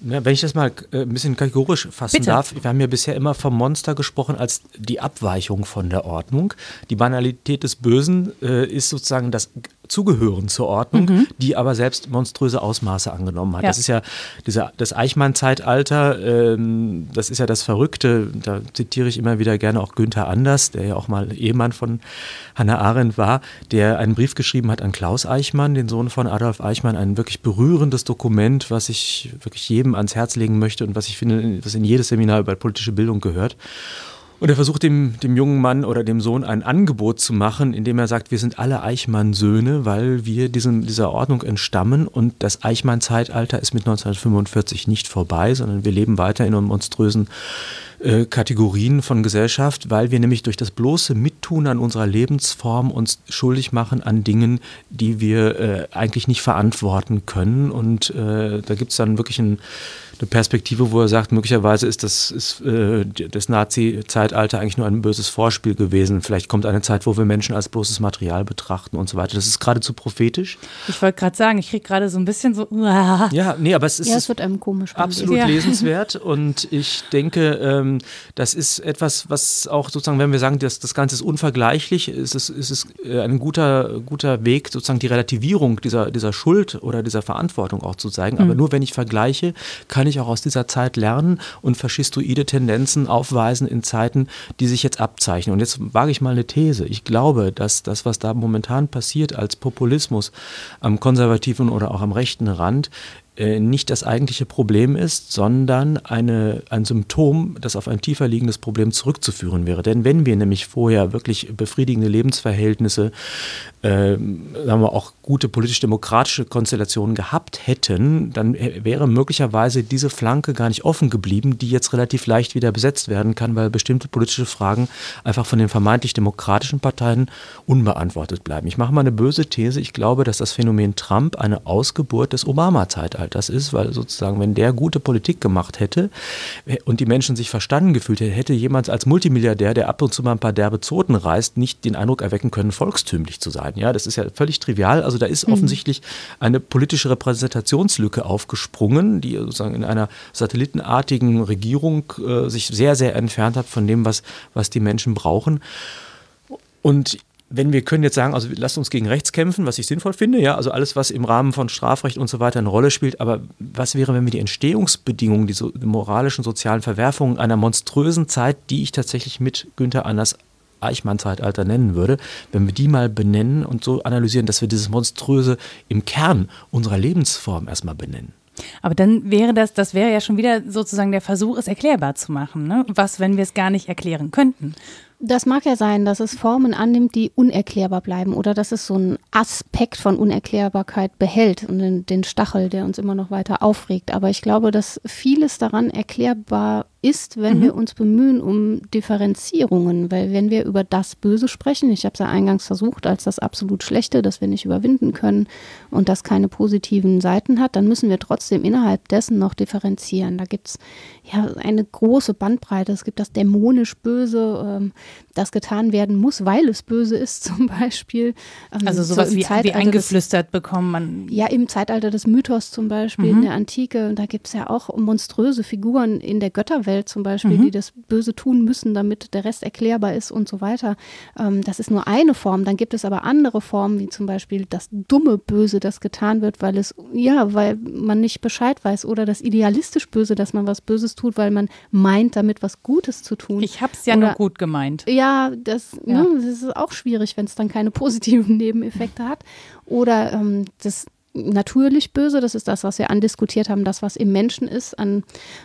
Ja, wenn ich das mal äh, ein bisschen kategorisch fassen Bitte. darf, wir haben ja bisher immer vom Monster gesprochen als die Abweichung von der Ordnung. Die Banalität des Bösen äh, ist sozusagen das zugehören zur Ordnung, mhm. die aber selbst monströse Ausmaße angenommen hat. Ja. Das ist ja dieser, das Eichmann-Zeitalter, ähm, das ist ja das Verrückte, da zitiere ich immer wieder gerne auch Günther Anders, der ja auch mal Ehemann von Hannah Arendt war, der einen Brief geschrieben hat an Klaus Eichmann, den Sohn von Adolf Eichmann, ein wirklich berührendes Dokument, was ich wirklich jedem ans Herz legen möchte und was ich finde, was in jedes Seminar über politische Bildung gehört. Und er versucht dem, dem jungen Mann oder dem Sohn ein Angebot zu machen, indem er sagt, wir sind alle Eichmann-Söhne, weil wir diesem, dieser Ordnung entstammen und das Eichmann-Zeitalter ist mit 1945 nicht vorbei, sondern wir leben weiter in monströsen äh, Kategorien von Gesellschaft, weil wir nämlich durch das bloße Mittun an unserer Lebensform uns schuldig machen an Dingen, die wir äh, eigentlich nicht verantworten können. Und äh, da gibt es dann wirklich ein eine Perspektive, wo er sagt, möglicherweise ist das, ist, äh, das Nazi-Zeitalter eigentlich nur ein böses Vorspiel gewesen. Vielleicht kommt eine Zeit, wo wir Menschen als bloßes Material betrachten und so weiter. Das ist geradezu prophetisch. Ich wollte gerade sagen, ich kriege gerade so ein bisschen so. Uah. Ja, nee, aber es ist ja, es wird einem komisch absolut ja. lesenswert und ich denke, ähm, das ist etwas, was auch sozusagen, wenn wir sagen, dass das Ganze ist unvergleichlich, ist es, ist es äh, ein guter, guter Weg, sozusagen die Relativierung dieser, dieser Schuld oder dieser Verantwortung auch zu zeigen. Mhm. Aber nur wenn ich vergleiche, kann ich auch aus dieser Zeit lernen und faschistoide Tendenzen aufweisen in Zeiten, die sich jetzt abzeichnen. Und jetzt wage ich mal eine These. Ich glaube, dass das, was da momentan passiert als Populismus am konservativen oder auch am rechten Rand, äh, nicht das eigentliche Problem ist, sondern eine, ein Symptom, das auf ein tiefer liegendes Problem zurückzuführen wäre. Denn wenn wir nämlich vorher wirklich befriedigende Lebensverhältnisse, äh, sagen wir auch gute politisch-demokratische Konstellationen gehabt hätten, dann wäre möglicherweise diese Flanke gar nicht offen geblieben, die jetzt relativ leicht wieder besetzt werden kann, weil bestimmte politische Fragen einfach von den vermeintlich demokratischen Parteien unbeantwortet bleiben. Ich mache mal eine böse These. Ich glaube, dass das Phänomen Trump eine Ausgeburt des Obama-Zeitalters ist, weil sozusagen, wenn der gute Politik gemacht hätte und die Menschen sich verstanden gefühlt hätte, hätte jemand als Multimilliardär, der ab und zu mal ein paar derbe Zoten reißt, nicht den Eindruck erwecken können, volkstümlich zu sein. Ja, das ist ja völlig trivial. Also da ist mhm. offensichtlich eine politische Repräsentationslücke aufgesprungen, die sozusagen in einer satellitenartigen Regierung äh, sich sehr, sehr entfernt hat von dem, was, was die Menschen brauchen. Und wenn wir können jetzt sagen, also lasst uns gegen rechts kämpfen, was ich sinnvoll finde, ja, also alles, was im Rahmen von Strafrecht und so weiter eine Rolle spielt, aber was wäre, wenn wir die Entstehungsbedingungen, die, moralischen, sozialen Verwerfungen einer monströsen Zeit, die ich tatsächlich mit Günther Anders Eichmann-Zeitalter nennen würde, wenn wir die mal benennen und so analysieren, dass wir dieses Monströse im Kern unserer Lebensform erstmal benennen. Aber dann wäre das, das wäre ja schon wieder sozusagen der Versuch, es erklärbar zu machen. Ne? Was, wenn wir es gar nicht erklären könnten? Das mag ja sein, dass es Formen annimmt, die unerklärbar bleiben oder dass es so einen Aspekt von Unerklärbarkeit behält und den, den Stachel, der uns immer noch weiter aufregt. Aber ich glaube, dass vieles daran erklärbar ist, wenn mhm. wir uns bemühen um Differenzierungen, weil wenn wir über das Böse sprechen, ich habe es ja eingangs versucht, als das absolut Schlechte, das wir nicht überwinden können und das keine positiven Seiten hat, dann müssen wir trotzdem innerhalb dessen noch differenzieren. Da gibt es ja eine große Bandbreite. Es gibt das dämonisch Böse, ähm, das getan werden muss, weil es böse ist zum Beispiel. Ähm, also sowas so wie, wie, eingeflüstert des, bekommen man. Ja, im Zeitalter des Mythos zum Beispiel, mhm. in der Antike, da gibt es ja auch monströse Figuren in der Götterwelt Welt zum Beispiel, mhm. die das Böse tun müssen, damit der Rest erklärbar ist und so weiter. Ähm, das ist nur eine Form. Dann gibt es aber andere Formen, wie zum Beispiel das dumme Böse, das getan wird, weil es, ja, weil man nicht Bescheid weiß oder das idealistisch Böse, dass man was Böses tut, weil man meint, damit was Gutes zu tun. Ich habe es ja oder, nur gut gemeint. Ja, das, ja. Ne, das ist auch schwierig, wenn es dann keine positiven Nebeneffekte hat. Oder ähm, das natürlich böse, das ist das, was wir andiskutiert haben, das, was im Menschen ist, an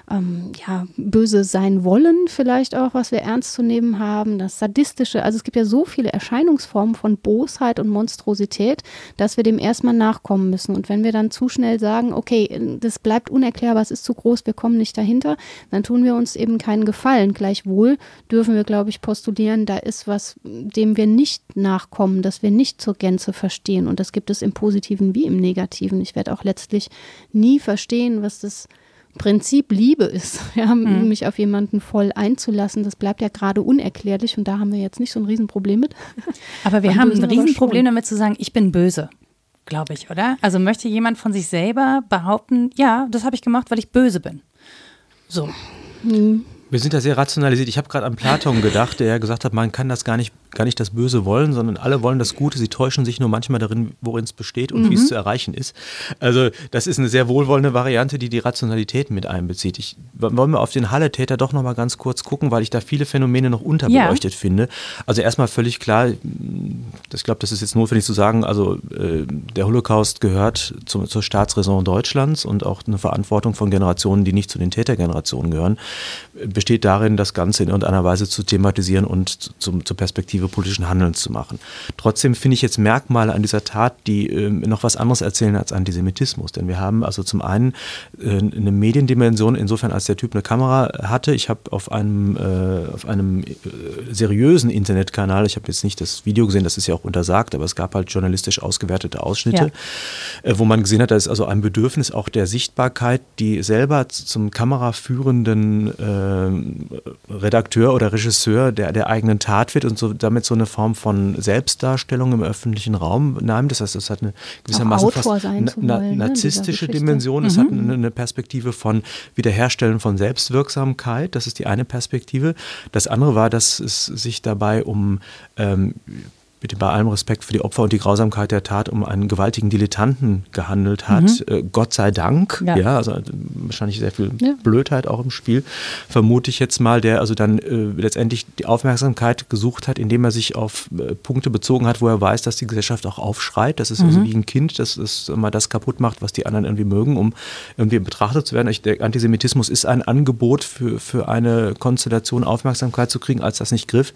ähm, ja, böse sein wollen, vielleicht auch, was wir ernst zu nehmen haben, das Sadistische. Also es gibt ja so viele Erscheinungsformen von Bosheit und Monstrosität, dass wir dem erstmal nachkommen müssen. Und wenn wir dann zu schnell sagen, okay, das bleibt unerklärbar, es ist zu groß, wir kommen nicht dahinter, dann tun wir uns eben keinen Gefallen. Gleichwohl dürfen wir, glaube ich, postulieren, da ist was, dem wir nicht nachkommen, das wir nicht zur Gänze verstehen. Und das gibt es im Positiven wie im Negativen. Negativen. Ich werde auch letztlich nie verstehen, was das Prinzip Liebe ist, ja, mhm. mich auf jemanden voll einzulassen. Das bleibt ja gerade unerklärlich und da haben wir jetzt nicht so ein Riesenproblem mit. Aber wir haben ein Riesenproblem damit zu sagen, ich bin böse, glaube ich, oder? Also möchte jemand von sich selber behaupten, ja, das habe ich gemacht, weil ich böse bin. So. Mhm. Wir sind da sehr rationalisiert. Ich habe gerade an Platon gedacht, der ja gesagt hat, man kann das gar nicht gar nicht das Böse wollen, sondern alle wollen das Gute. Sie täuschen sich nur manchmal darin, worin es besteht und mhm. wie es zu erreichen ist. Also das ist eine sehr wohlwollende Variante, die die Rationalität mit einbezieht. Ich, wollen wir auf den Halle-Täter doch noch mal ganz kurz gucken, weil ich da viele Phänomene noch unterbeleuchtet ja. finde. Also erstmal völlig klar, ich glaube, das ist jetzt notwendig zu sagen, also äh, der Holocaust gehört zu, zur Staatsräson Deutschlands und auch eine Verantwortung von Generationen, die nicht zu den Tätergenerationen gehören, besteht darin, das Ganze in irgendeiner Weise zu thematisieren und zum, zur Perspektive politischen Handelns zu machen. Trotzdem finde ich jetzt Merkmale an dieser Tat, die äh, noch was anderes erzählen als Antisemitismus. Denn wir haben also zum einen äh, eine Mediendimension, insofern als der Typ eine Kamera hatte. Ich habe auf einem, äh, auf einem äh, seriösen Internetkanal, ich habe jetzt nicht das Video gesehen, das ist ja auch untersagt, aber es gab halt journalistisch ausgewertete Ausschnitte, ja. Äh, wo man gesehen hat, da ist also ein Bedürfnis auch der Sichtbarkeit, die selber zum kameraführenden äh, Redakteur oder Regisseur der, der eigenen Tat wird und so damit so eine Form von Selbstdarstellung im öffentlichen Raum nahm. Das heißt, es hat eine gewissermaßen fast na, na, ne, narzisstische Dimension. Mhm. Es hat eine, eine, Perspektive von Wiederherstellen von Selbstwirksamkeit. Das ist die eine Perspektive. Das andere war, dass es sich dabei um ähm, mit bei allem Respekt für die Opfer und die Grausamkeit der Tat um einen gewaltigen Dilettanten gehandelt hat. Mhm. Äh, Gott sei Dank. Ja. ja. also wahrscheinlich sehr viel ja. Blödheit auch im Spiel, vermute ich jetzt mal, der also dann äh, letztendlich die Aufmerksamkeit gesucht hat, indem er sich auf äh, Punkte bezogen hat, wo er weiß, dass die Gesellschaft auch aufschreit. Das ist also mhm. also wie ein Kind, das, mal das kaputt macht, was die anderen irgendwie mögen, um irgendwie betrachtet zu werden. Ich, der Antisemitismus ist ein Angebot für, für eine Konstellation Aufmerksamkeit zu kriegen, als das nicht griff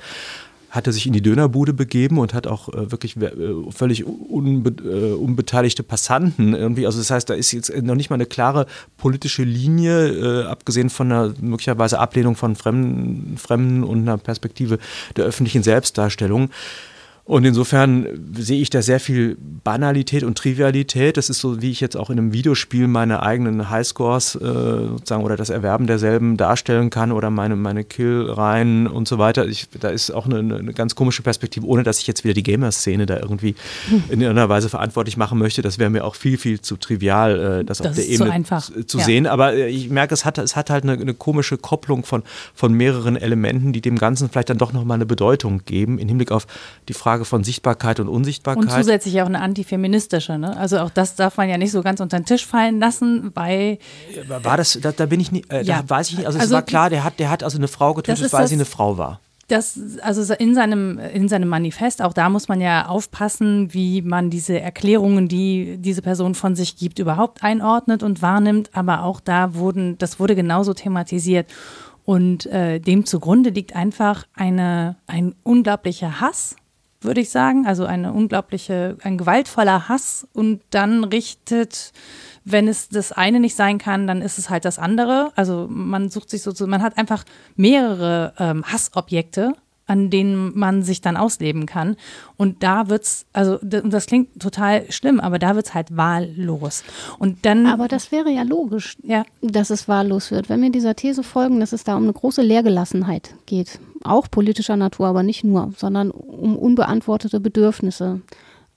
hat er sich in die Dönerbude begeben und hat auch äh, wirklich äh, völlig unbe äh, unbeteiligte Passanten irgendwie. Also das heißt, da ist jetzt noch nicht mal eine klare politische Linie, äh, abgesehen von einer möglicherweise Ablehnung von Fremden, Fremden und einer Perspektive der öffentlichen Selbstdarstellung. Und insofern sehe ich da sehr viel Banalität und Trivialität. Das ist so, wie ich jetzt auch in einem Videospiel meine eigenen Highscores äh, sozusagen oder das Erwerben derselben darstellen kann oder meine, meine Killreihen und so weiter. Ich, da ist auch eine, eine, ganz komische Perspektive, ohne dass ich jetzt wieder die Gamer-Szene da irgendwie in irgendeiner Weise verantwortlich machen möchte. Das wäre mir auch viel, viel zu trivial, äh, das, das auf der Ebene zu, zu ja. sehen. Aber äh, ich merke, es hat, es hat halt eine, eine, komische Kopplung von, von mehreren Elementen, die dem Ganzen vielleicht dann doch nochmal eine Bedeutung geben, im Hinblick auf die Frage, Frage von Sichtbarkeit und Unsichtbarkeit. Und zusätzlich auch eine antifeministische, ne? Also auch das darf man ja nicht so ganz unter den Tisch fallen lassen, weil. War das, da, da bin ich nicht, äh, ja. da weiß ich nicht, also, also es war klar, der hat, der hat also eine Frau getötet, weil sie eine Frau war. das, also in seinem, in seinem Manifest, auch da muss man ja aufpassen, wie man diese Erklärungen, die diese Person von sich gibt, überhaupt einordnet und wahrnimmt. Aber auch da wurden, das wurde genauso thematisiert. Und äh, dem zugrunde liegt einfach eine, ein unglaublicher Hass, würde ich sagen. Also eine unglaubliche, ein gewaltvoller Hass. Und dann richtet wenn es das eine nicht sein kann, dann ist es halt das andere. Also man sucht sich so, man hat einfach mehrere ähm, Hassobjekte, an denen man sich dann ausleben kann. Und da wird's, also das klingt total schlimm, aber da wird's halt wahllos. Und dann. Aber das wäre ja logisch, ja. dass es wahllos wird. Wenn wir dieser These folgen, dass es da um eine große Lehrgelassenheit geht, auch politischer Natur, aber nicht nur, sondern um unbeantwortete Bedürfnisse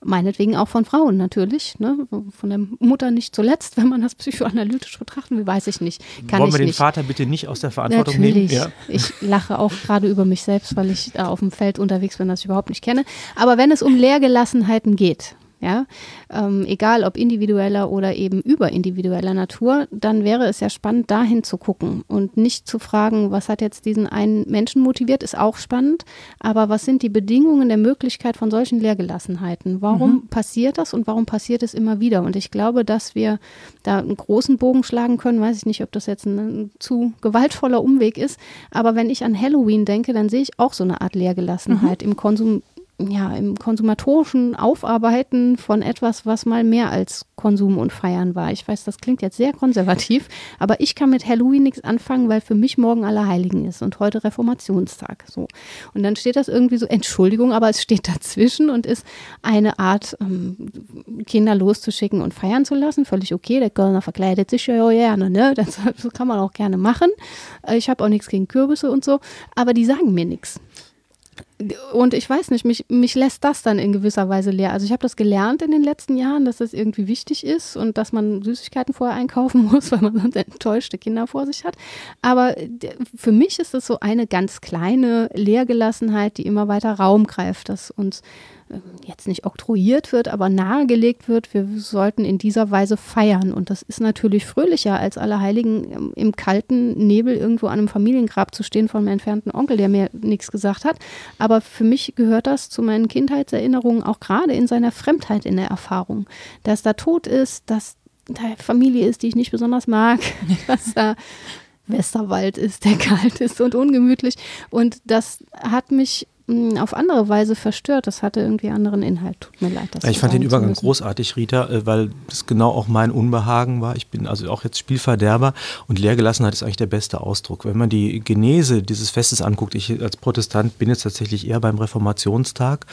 Meinetwegen auch von Frauen natürlich, ne? von der Mutter nicht zuletzt, wenn man das psychoanalytisch betrachten will, weiß ich nicht. Kann Wollen ich wir den nicht. Vater bitte nicht aus der Verantwortung natürlich. nehmen? Ja. Ich lache auch gerade über mich selbst, weil ich da auf dem Feld unterwegs bin, das ich überhaupt nicht kenne. Aber wenn es um Lehrgelassenheiten geht, ja, ähm, egal ob individueller oder eben überindividueller Natur, dann wäre es ja spannend, dahin zu gucken und nicht zu fragen, was hat jetzt diesen einen Menschen motiviert, ist auch spannend, aber was sind die Bedingungen der Möglichkeit von solchen Lehrgelassenheiten? Warum mhm. passiert das und warum passiert es immer wieder? Und ich glaube, dass wir da einen großen Bogen schlagen können, weiß ich nicht, ob das jetzt ein, ein zu gewaltvoller Umweg ist, aber wenn ich an Halloween denke, dann sehe ich auch so eine Art Lehrgelassenheit mhm. im Konsum ja, im konsumatorischen Aufarbeiten von etwas, was mal mehr als Konsum und Feiern war. Ich weiß, das klingt jetzt sehr konservativ, aber ich kann mit Halloween nichts anfangen, weil für mich morgen Allerheiligen ist und heute Reformationstag. So. Und dann steht das irgendwie so, Entschuldigung, aber es steht dazwischen und ist eine Art, ähm, Kinder loszuschicken und feiern zu lassen. Völlig okay, der Kölner verkleidet sich ja gerne, ne? Das, das kann man auch gerne machen. Äh, ich habe auch nichts gegen Kürbisse und so, aber die sagen mir nichts und ich weiß nicht, mich, mich lässt das dann in gewisser Weise leer. Also ich habe das gelernt in den letzten Jahren, dass das irgendwie wichtig ist und dass man Süßigkeiten vorher einkaufen muss, weil man sonst enttäuschte Kinder vor sich hat. Aber für mich ist das so eine ganz kleine Leergelassenheit, die immer weiter Raum greift, dass uns jetzt nicht oktroyiert wird, aber nahegelegt wird, wir sollten in dieser Weise feiern. Und das ist natürlich fröhlicher, als alle Heiligen im kalten Nebel irgendwo an einem Familiengrab zu stehen von meinem entfernten Onkel, der mir nichts gesagt hat. Aber für mich gehört das zu meinen Kindheitserinnerungen auch gerade in seiner Fremdheit in der Erfahrung. Dass da Tod ist, dass da Familie ist, die ich nicht besonders mag, dass da Westerwald ist, der kalt ist und ungemütlich. Und das hat mich auf andere Weise verstört. Das hatte irgendwie anderen Inhalt. Tut mir leid. Das ich fand den Übergang großartig, Rita, äh, weil das genau auch mein Unbehagen war. Ich bin also auch jetzt Spielverderber und Leergelassenheit ist eigentlich der beste Ausdruck. Wenn man die Genese dieses Festes anguckt, ich als Protestant bin jetzt tatsächlich eher beim Reformationstag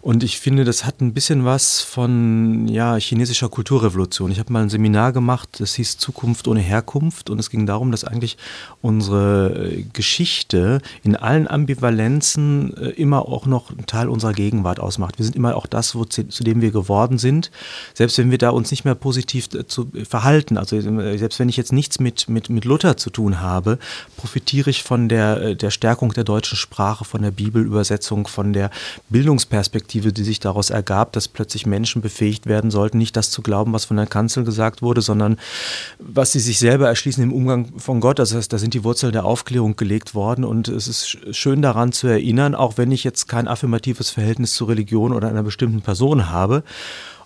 und ich finde, das hat ein bisschen was von ja, chinesischer Kulturrevolution. Ich habe mal ein Seminar gemacht, das hieß Zukunft ohne Herkunft und es ging darum, dass eigentlich unsere äh, Geschichte in allen Ambivalenzen äh, immer auch noch ein Teil unserer Gegenwart ausmacht. Wir sind immer auch das, wo, zu, dem wir geworden sind, selbst wenn wir da uns nicht mehr positiv zu verhalten. Also äh, selbst wenn ich jetzt nichts mit, mit, mit Luther zu tun habe, profitiere ich von der, äh, der Stärkung der deutschen Sprache, von der Bibelübersetzung, von der Bildungsperspektive, die sich daraus ergab, dass plötzlich Menschen befähigt werden sollten, nicht das zu glauben, was von der Kanzel gesagt wurde, sondern was sie sich selber erschließen im Umgang von Gott. Also da sind die Wurzeln der Aufklärung gelegt worden und es ist schön daran zu erinnern, auch wenn ich jetzt kein affirmatives Verhältnis zur Religion oder einer bestimmten Person habe.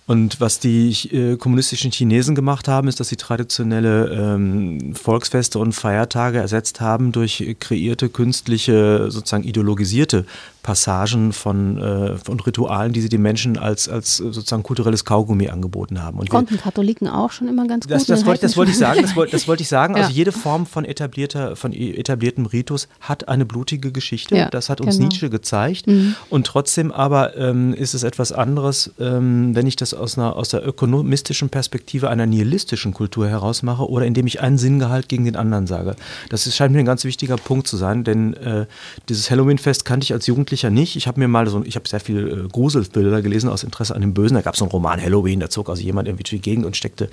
Und was die äh, kommunistischen Chinesen gemacht haben, ist, dass sie traditionelle ähm, Volksfeste und Feiertage ersetzt haben durch kreierte, künstliche, sozusagen ideologisierte Passagen von, äh, von Ritualen, die sie den Menschen als, als sozusagen kulturelles Kaugummi angeboten haben. Und Konnten wir, Katholiken auch schon immer ganz gut. Das, das, wollte, das wollte ich sagen. Das wollte, das wollte ich sagen. Also ja. Also jede Form von etablierter, von etabliertem Ritus hat eine blutige Geschichte. Ja, das hat uns genau. Nietzsche gezeigt. Mhm. Und trotzdem aber ähm, ist es etwas anderes, ähm, wenn ich das aus einer aus der ökonomistischen Perspektive einer nihilistischen Kultur heraus mache oder indem ich einen Sinngehalt gegen den anderen sage. Das ist, scheint mir ein ganz wichtiger Punkt zu sein, denn äh, dieses Halloween-Fest kannte ich als Jugendlicher Jugendlicher nicht. Ich habe mir mal so, ich habe sehr viel äh, Gruselbilder gelesen aus Interesse an dem Bösen. Da gab es so einen Roman Halloween, da zog also jemand irgendwie durch die Gegend und steckte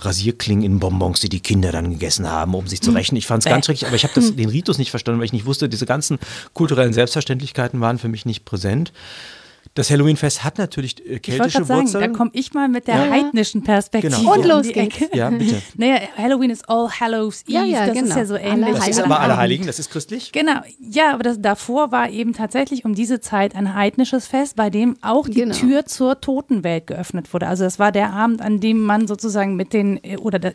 Rasierklingen in Bonbons, die die Kinder dann gegessen haben, um sich zu hm. rächen. Ich fand es ganz schrecklich, aber ich habe den Ritus nicht verstanden, weil ich nicht wusste, diese ganzen kulturellen Selbstverständlichkeiten waren für mich nicht präsent. Das Halloween-Fest hat natürlich äh, Ich wollte keltische sagen, Wurzeln. da komme ich mal mit der Ja, heidnischen Perspektive. Genau. Und los geht's. Ja, bitte. Naja, Halloween ist All Hallows Eve, Ja, ja, das ist genau. ja so ähnlich. Das ist Heiligen aber. Allerheiligen, das ist christlich. Genau, ja, aber das, davor war eben tatsächlich um diese Zeit ein heidnisches Fest, bei dem auch die Genau. Tür zur Totenwelt geöffnet wurde. Also das war der Abend, an dem man sozusagen mit den, äh, oder da,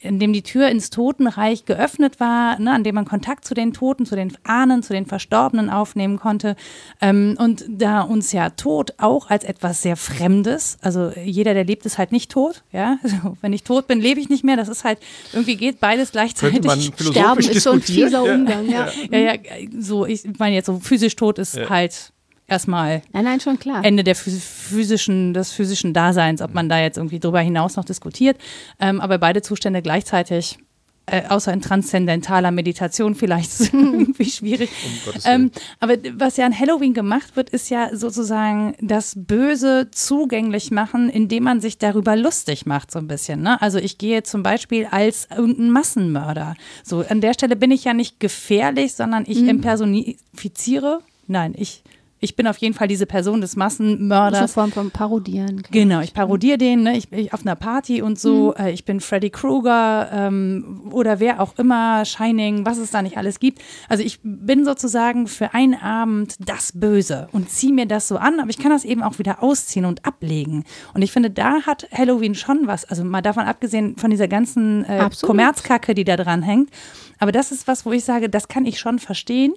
in dem die Tür ins Totenreich geöffnet war, ne, an dem man Kontakt zu den Toten, zu den Ahnen, zu den Verstorbenen aufnehmen konnte. Ähm, und da uns ja Tod auch als etwas sehr Fremdes, also jeder, der lebt, ist halt nicht tot, ja. Also, wenn ich tot bin, lebe ich nicht mehr. Das ist halt, irgendwie geht beides gleichzeitig. Könnte man Sterben ist so ein fieser Ja. Umgang, ja. Ja, ja, so, ich meine jetzt so physisch tot ist Ja. halt erstmal Nein, nein, schon klar. Ende der phys- physischen, des physischen Daseins, ob man da jetzt irgendwie drüber hinaus noch diskutiert. Ähm, aber beide Zustände gleichzeitig, äh, außer in transzendentaler Meditation vielleicht irgendwie schwierig. Willen. Ähm, aber was ja an Halloween gemacht wird, ist ja sozusagen das Böse zugänglich machen, indem man sich darüber lustig macht, so ein bisschen. Ne? Also ich gehe zum Beispiel als irgendein Massenmörder. So, an der Stelle bin ich ja nicht gefährlich, sondern ich impersonifiziere. Nein, ich, ich bin auf jeden Fall diese Person des Das ist eine Massenmörders. Form von Parodieren. Genau, ich. parodiere den, ne? ich, ich auf einer Party und so, äh, ich bin Freddy Krueger ähm, oder wer auch immer, Shining, was es da nicht alles gibt. Also ich bin sozusagen für einen Abend das Böse und ziehe mir das so an, aber ich kann das eben auch wieder ausziehen und ablegen. Und ich finde, da hat Halloween schon was, also mal davon abgesehen von dieser ganzen äh. Kommerzkacke, die da dran hängt. Aber das ist was, wo ich sage, das kann ich schon verstehen.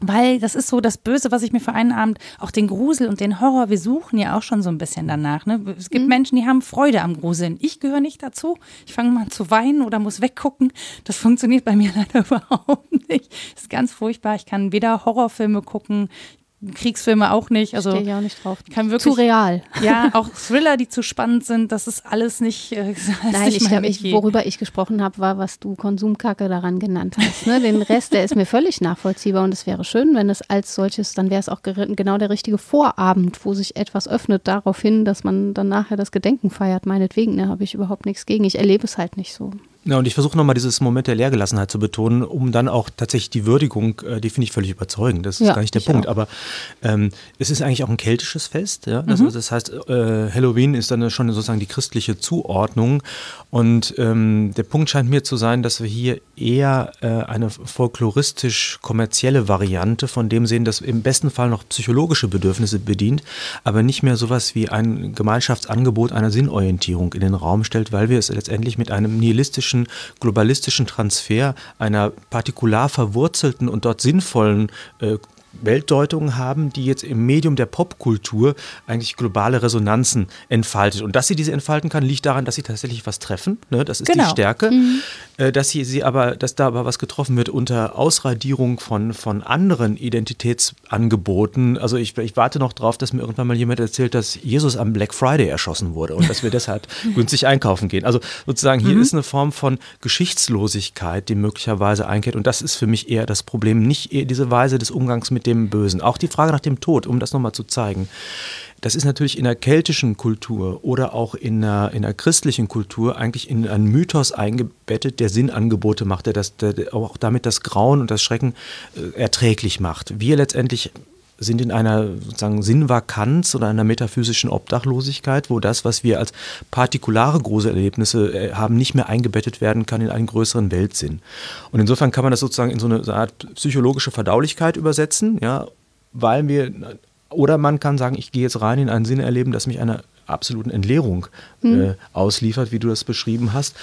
Weil das ist so das Böse, was ich mir für einen Abend, auch den Grusel und den Horror, wir suchen ja auch schon so ein bisschen danach. Ne? Es gibt Menschen, die haben Freude am Gruseln. Ich gehöre nicht dazu. Ich fange mal an zu weinen oder muss weggucken. Das funktioniert bei mir leider überhaupt nicht. Das ist ganz furchtbar. Ich kann weder Horrorfilme gucken, Kriegsfilme auch nicht. Also Stehe ich auch nicht drauf. kann wirklich, Zu real. ja, auch Thriller, die zu spannend sind, das ist alles nicht, äh, Nein, nicht ich mein glaube, ich, worüber ich gesprochen habe, war, was du Konsumkacke daran genannt hast. Ne? Den Rest, der ist mir völlig nachvollziehbar und es wäre schön, wenn es als solches, dann wäre es auch genau der richtige Vorabend, wo sich etwas öffnet darauf hin, dass man dann nachher das Gedenken feiert. Meinetwegen, da habe ich überhaupt nichts gegen. Ich erlebe es halt nicht so. Ja, und ich versuche nochmal dieses Moment der Leergelassenheit zu betonen, um dann auch tatsächlich die Würdigung, äh, die finde ich völlig überzeugend. Das ist Ja, gar nicht der Punkt. auch. Aber ähm, es ist eigentlich auch ein keltisches Fest. Ja? Das, das heißt, äh, Halloween ist dann schon sozusagen die christliche Zuordnung. Und ähm, der Punkt scheint mir zu sein, dass wir hier eher äh, eine folkloristisch-kommerzielle Variante von dem sehen, das im besten Fall noch psychologische Bedürfnisse bedient, aber nicht mehr sowas wie ein Gemeinschaftsangebot einer Sinnorientierung in den Raum stellt, weil wir es letztendlich mit einem nihilistischen, globalistischen Transfer einer partikular verwurzelten und dort sinnvollen äh, Weltdeutungen haben, die jetzt im Medium der Popkultur eigentlich globale Resonanzen entfaltet. Und dass sie diese entfalten kann, liegt daran, dass sie tatsächlich was treffen. Ne? Das ist Genau. die Stärke. Äh, dass sie, sie aber, dass da aber was getroffen wird unter Ausradierung von, von anderen Identitätsangeboten. Also ich, ich warte noch drauf, dass mir irgendwann mal jemand erzählt, dass Jesus am Black Friday erschossen wurde und dass wir deshalb günstig einkaufen gehen. Also sozusagen hier ist eine Form von Geschichtslosigkeit, die möglicherweise einkehrt. Und das ist für mich eher das Problem, nicht eher diese Weise des Umgangs mit dem Bösen. Auch die Frage nach dem Tod, um das nochmal zu zeigen. Das ist natürlich in der keltischen Kultur oder auch in der, in der christlichen Kultur eigentlich in einen Mythos eingebettet, der Sinnangebote macht, der, das, der auch damit das Grauen und das Schrecken äh, erträglich macht. Wir letztendlich sind in einer sozusagen Sinnvakanz oder einer metaphysischen Obdachlosigkeit, wo das, was wir als partikulare Gruselerlebnisse äh, haben, nicht mehr eingebettet werden kann in einen größeren Weltsinn. Und insofern kann man das sozusagen in so eine Art psychologische Verdaulichkeit übersetzen, ja, weil wir oder man kann sagen, ich gehe jetzt rein in ein Sinnerleben, das mich einer absoluten Entleerung äh, ausliefert, wie du das beschrieben hast.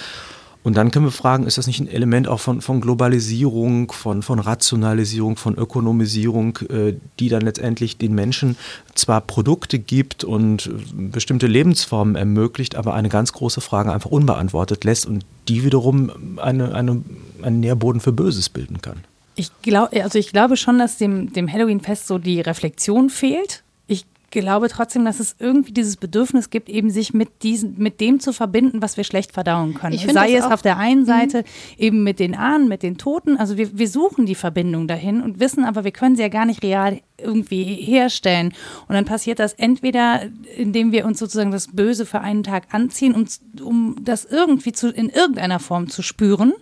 Und dann können wir fragen, ist das nicht ein Element auch von, von Globalisierung, von, von Rationalisierung, von Ökonomisierung, äh, die dann letztendlich den Menschen zwar Produkte gibt und äh, bestimmte Lebensformen ermöglicht, aber eine ganz große Frage einfach unbeantwortet lässt und die wiederum eine, eine, einen Nährboden für Böses bilden kann. Ich glaube, also ich glaube schon, dass dem, dem Halloween-Fest so die Reflexion fehlt. Ich glaube trotzdem, dass es irgendwie dieses Bedürfnis gibt, eben sich mit diesen, mit dem zu verbinden, was wir schlecht verdauen können. Sei es auf der einen Seite eben mit den Ahnen, mit den Toten. Also wir, wir suchen die Verbindung dahin und wissen aber, wir können sie ja gar nicht real irgendwie herstellen. Und dann passiert das entweder, indem wir uns sozusagen das Böse für einen Tag anziehen, um, um das irgendwie zu, in irgendeiner Form zu spüren.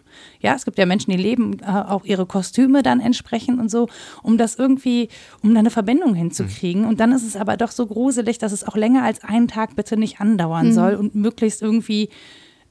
Ja, es gibt ja Menschen, die leben äh, auch ihre Kostüme dann entsprechend und so, um das irgendwie, um da eine Verbindung hinzukriegen. Mhm. Und dann ist es aber doch so gruselig, dass es auch länger als einen Tag bitte nicht andauern mhm. soll und möglichst irgendwie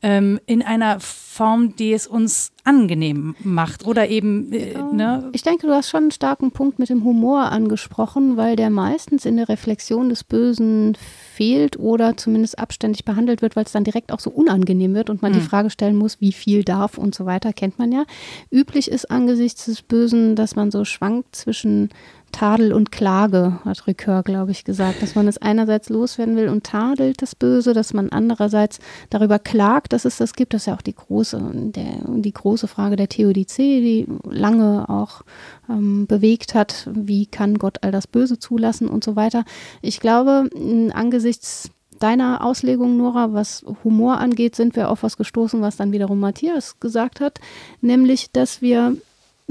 ähm, in einer Form, die es uns angenehm macht oder eben. Äh, ne? Ich denke, du hast schon einen starken Punkt mit dem Humor angesprochen, weil der meistens in der Reflexion des Bösen fehlt oder zumindest abständig behandelt wird, weil es dann direkt auch so unangenehm wird und man mhm. die Frage stellen muss, wie viel darf und so weiter, kennt man ja. Üblich ist angesichts des Bösen, dass man so schwankt zwischen Tadel und Klage, hat Ricoeur, glaube ich, gesagt, dass man es einerseits loswerden will und tadelt das Böse, dass man andererseits darüber klagt, dass es das gibt. Das ist ja auch die große, der, die große Frage der Theodizee, die lange auch ähm, bewegt hat. Wie kann Gott all das Böse zulassen und so weiter. Ich glaube, angesichts deiner Auslegung, Nora, was Humor angeht, sind wir auf was gestoßen, was dann wiederum Matthias gesagt hat, nämlich, dass wir